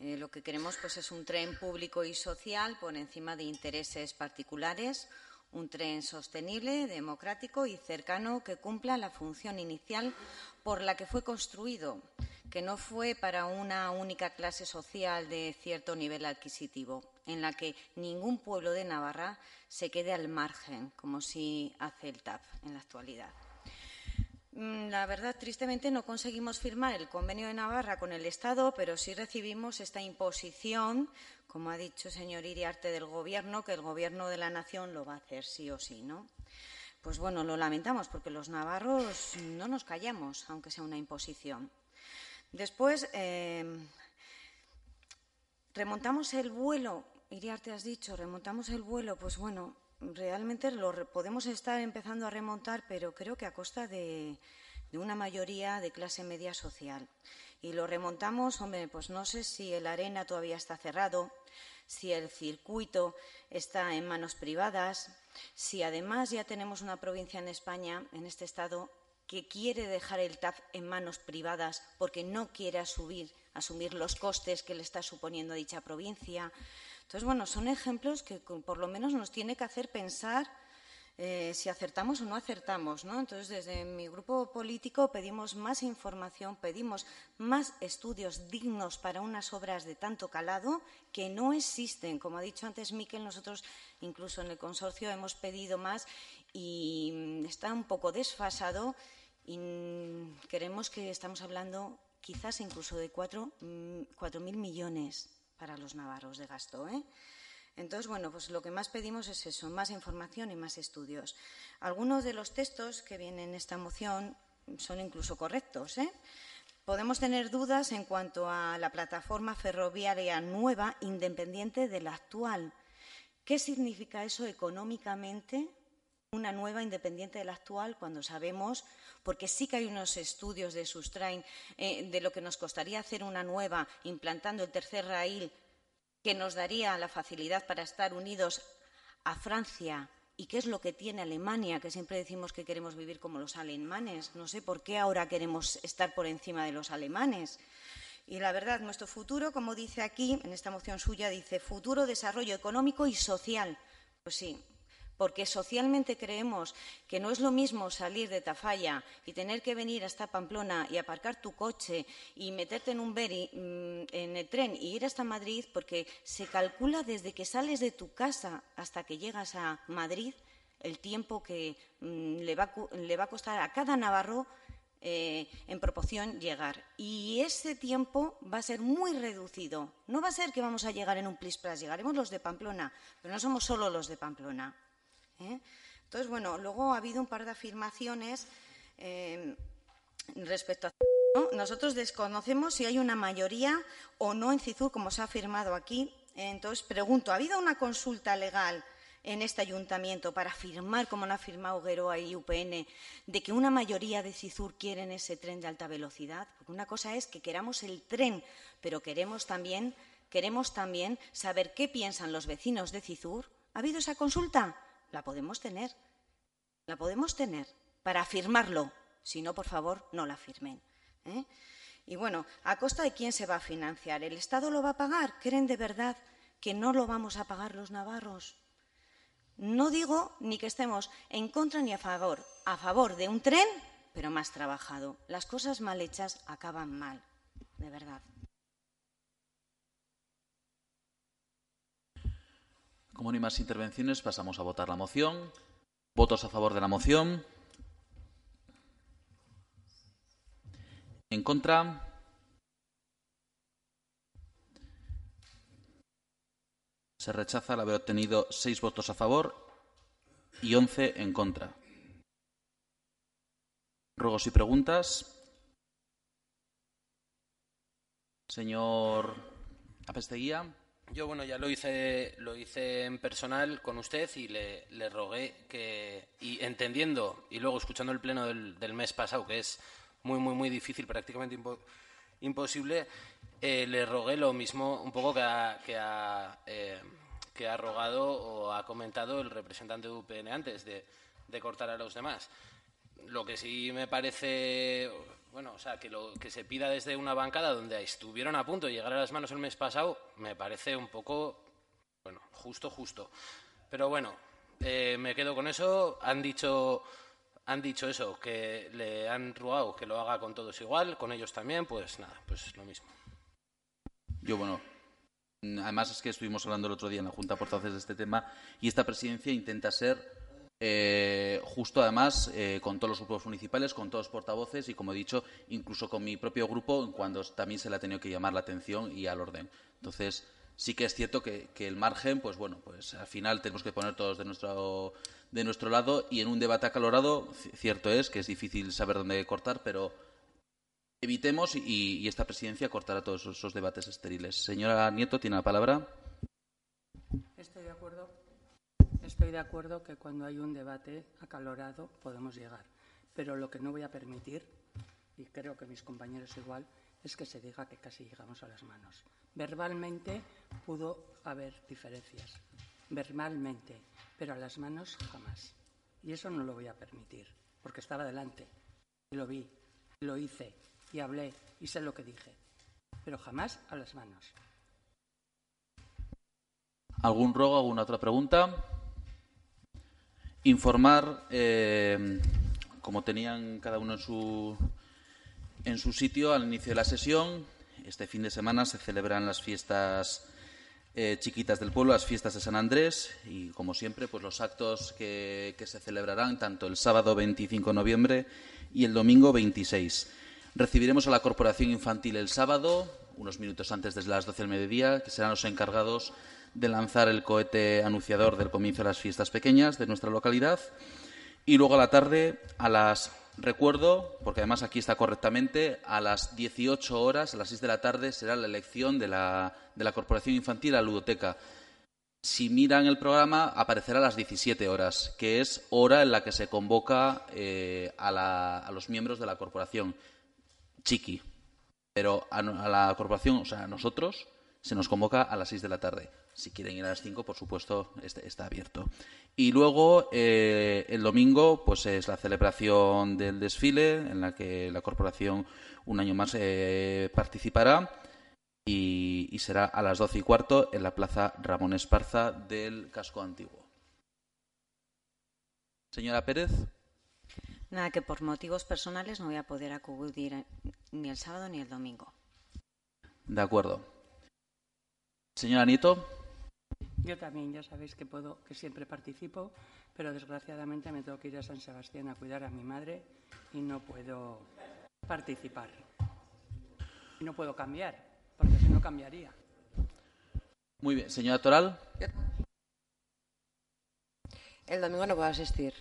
eh, lo que queremos pues, es un tren público y social por encima de intereses particulares, un tren sostenible, democrático y cercano que cumpla la función inicial por la que fue construido, que no fue para una única clase social de cierto nivel adquisitivo, en la que ningún pueblo de Navarra se quede al margen, como si hace el TAP en la actualidad. Mm, la verdad, tristemente, no conseguimos firmar el convenio de Navarra con el Estado, pero sí recibimos esta imposición, como ha dicho el señor Iriarte, del Gobierno, que el Gobierno de la Nación lo va a hacer sí o sí, ¿no? Pues bueno, lo lamentamos, porque los navarros no nos callamos, aunque sea una imposición. Después, eh, remontamos el vuelo Iriarte, has dicho, remontamos el vuelo, pues bueno, realmente lo podemos estar empezando a remontar, pero creo que a costa de, una mayoría de clase media social. Y lo remontamos, hombre, pues no sé si el arena todavía está cerrado, si el circuito está en manos privadas, si además ya tenemos una provincia en España, en este estado, que quiere dejar el TAF en manos privadas porque no quiere asumir, asumir los costes que le está suponiendo dicha provincia. Entonces, bueno, son ejemplos que por lo menos nos tiene que hacer pensar eh, si acertamos o no acertamos. ¿no? Entonces, desde mi grupo político pedimos más información, pedimos más estudios dignos para unas obras de tanto calado que no existen. Como ha dicho antes Miquel, nosotros incluso en el consorcio hemos pedido más y mm, está un poco desfasado y mm, queremos que estamos hablando quizás incluso de cuatro, mm, cuatro mil millones para los navarros de gasto. ¿eh? Entonces, bueno, pues lo que más pedimos es eso, más información y más estudios. Algunos de los textos que vienen en esta moción son incluso correctos, ¿eh? podemos tener dudas en cuanto a la plataforma ferroviaria nueva independiente de la actual. ¿Qué significa eso económicamente? Una nueva independiente de la actual cuando sabemos, porque sí que hay unos estudios de Sustrain eh, de lo que nos costaría hacer una nueva implantando el tercer raíl que nos daría la facilidad para estar unidos a Francia, ¿Y qué es lo que tiene Alemania? Que siempre decimos que queremos vivir como los alemanes. No sé por qué ahora queremos estar por encima de los alemanes. Y la verdad, nuestro futuro, como dice aquí, en esta moción suya, dice futuro, desarrollo económico y social. Pues sí, porque socialmente creemos que no es lo mismo salir de Tafalla y tener que venir hasta Pamplona y aparcar tu coche y meterte en un beri, mm, en el tren y ir hasta Madrid, porque se calcula desde que sales de tu casa hasta que llegas a Madrid el tiempo que mm, le, va, a costar a cada navarro eh, en proporción llegar. Y ese tiempo va a ser muy reducido. No va a ser que vamos a llegar en un plis llegaremos los de Pamplona, pero no somos solo los de Pamplona. ¿Eh? Entonces, bueno, luego ha habido un par de afirmaciones eh, respecto a. Nosotros desconocemos si hay una mayoría o no en CIZUR, como se ha afirmado aquí. Entonces, pregunto, ¿ha habido una consulta legal en este ayuntamiento para afirmar, como lo ha afirmado Gueroa y UPN, de que una mayoría de CIZUR quieren ese tren de alta velocidad? Porque una cosa es que queramos el tren, pero queremos también, queremos también saber qué piensan los vecinos de CIZUR. ¿Ha habido esa consulta? La podemos tener. La podemos tener para afirmarlo. Si no, por favor, no la firmen. ¿eh? Y bueno, ¿a costa de quién se va a financiar? ¿El Estado lo va a pagar? ¿Creen de verdad que no lo vamos a pagar los navarros? No digo ni que estemos en contra ni a favor. A favor de un tren, pero más trabajado. Las cosas mal hechas acaban mal, de verdad. Como no hay más intervenciones, pasamos a votar la moción. ¿Votos a favor de la moción? ¿En contra? Se rechaza al haber obtenido seis votos a favor y once en contra. Ruegos y preguntas. Señor Apesteguía. Yo, bueno, ya lo hice, lo hice en personal con usted y le, rogué que, y entendiendo, y luego escuchando el pleno del, mes pasado, que es muy, muy, muy difícil, prácticamente imposible, eh, le rogué lo mismo un poco que ha, que, ha, eh, que ha rogado o ha comentado el representante de UPN antes, de, de cortar a los demás. Lo que sí me parece bueno, o sea, que, lo, que se pida desde una bancada donde estuvieron a punto de llegar a las manos el mes pasado, me parece un poco, bueno, justo, justo. Pero bueno, eh, me quedo con eso. Han dicho, han dicho eso, que le han rogado que lo haga con todos igual, con ellos también, pues nada, pues lo mismo. Yo, bueno, además es que estuvimos hablando el otro día en la Junta Portavoces de este tema y esta presidencia intenta ser eh, justo además eh, con todos los grupos municipales, con todos los portavoces y, como he dicho, incluso con mi propio grupo cuando también se le ha tenido que llamar la atención y al orden. Entonces, sí que es cierto que, el margen, pues bueno, pues al final tenemos que poner todos de nuestro, de nuestro lado y en un debate acalorado, cierto es que es difícil saber dónde cortar, pero evitemos y, y esta presidencia cortará todos esos debates estériles. Señora Nieto, tiene la palabra. Estoy de acuerdo Estoy de acuerdo que cuando hay un debate acalorado podemos llegar, pero lo que no voy a permitir, y creo que mis compañeros igual, es que se diga que casi llegamos a las manos. Verbalmente pudo haber diferencias, verbalmente, pero a las manos jamás. Y eso no lo voy a permitir, porque estaba delante, y lo vi, y lo hice, y hablé, y sé lo que dije, pero jamás a las manos. ¿Algún rogo, alguna otra pregunta? Informar, eh, como tenían cada uno en su, en su sitio al inicio de la sesión, este fin de semana se celebran las fiestas eh, chiquitas del pueblo, las fiestas de San Andrés, y como siempre, pues los actos que, que se celebrarán tanto el sábado 25 de noviembre y el domingo 26. Recibiremos a la Corporación Infantil el sábado, unos minutos antes de las 12 del mediodía, que serán los encargados de lanzar el cohete anunciador del comienzo de las fiestas pequeñas de nuestra localidad. Y luego a la tarde, a las Recuerdo, porque además aquí está correctamente, a las 18 horas, a las 6 de la tarde, será la elección de la, de la Corporación Infantil a Ludoteca. Si miran el programa, aparecerá a las 17 horas, que es hora en la que se convoca eh, a, la- a los miembros de la corporación. Chiqui. Pero a, a la corporación, o sea, a nosotros, se nos convoca a las 6 de la tarde. Si quieren ir a las 5, por supuesto, este- está abierto. Y luego, eh, el domingo, pues es la celebración del desfile, en la que la corporación un año más eh, participará. Y, y será a las 12 y cuarto en la plaza Ramón Esparza del casco antiguo. Señora Pérez. Nada, que por motivos personales no voy a poder acudir eh, ni el sábado ni el domingo. De acuerdo. Señora Nieto. Yo también, ya sabéis que puedo, que siempre participo, pero desgraciadamente me tengo que ir a San Sebastián a cuidar a mi madre y no puedo participar. Y no puedo cambiar, porque si no cambiaría. Muy bien. Señora Toral. El domingo no puedo asistir.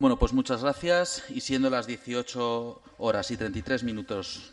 Bueno, pues muchas gracias. Y siendo las 18 horas y 33 minutos,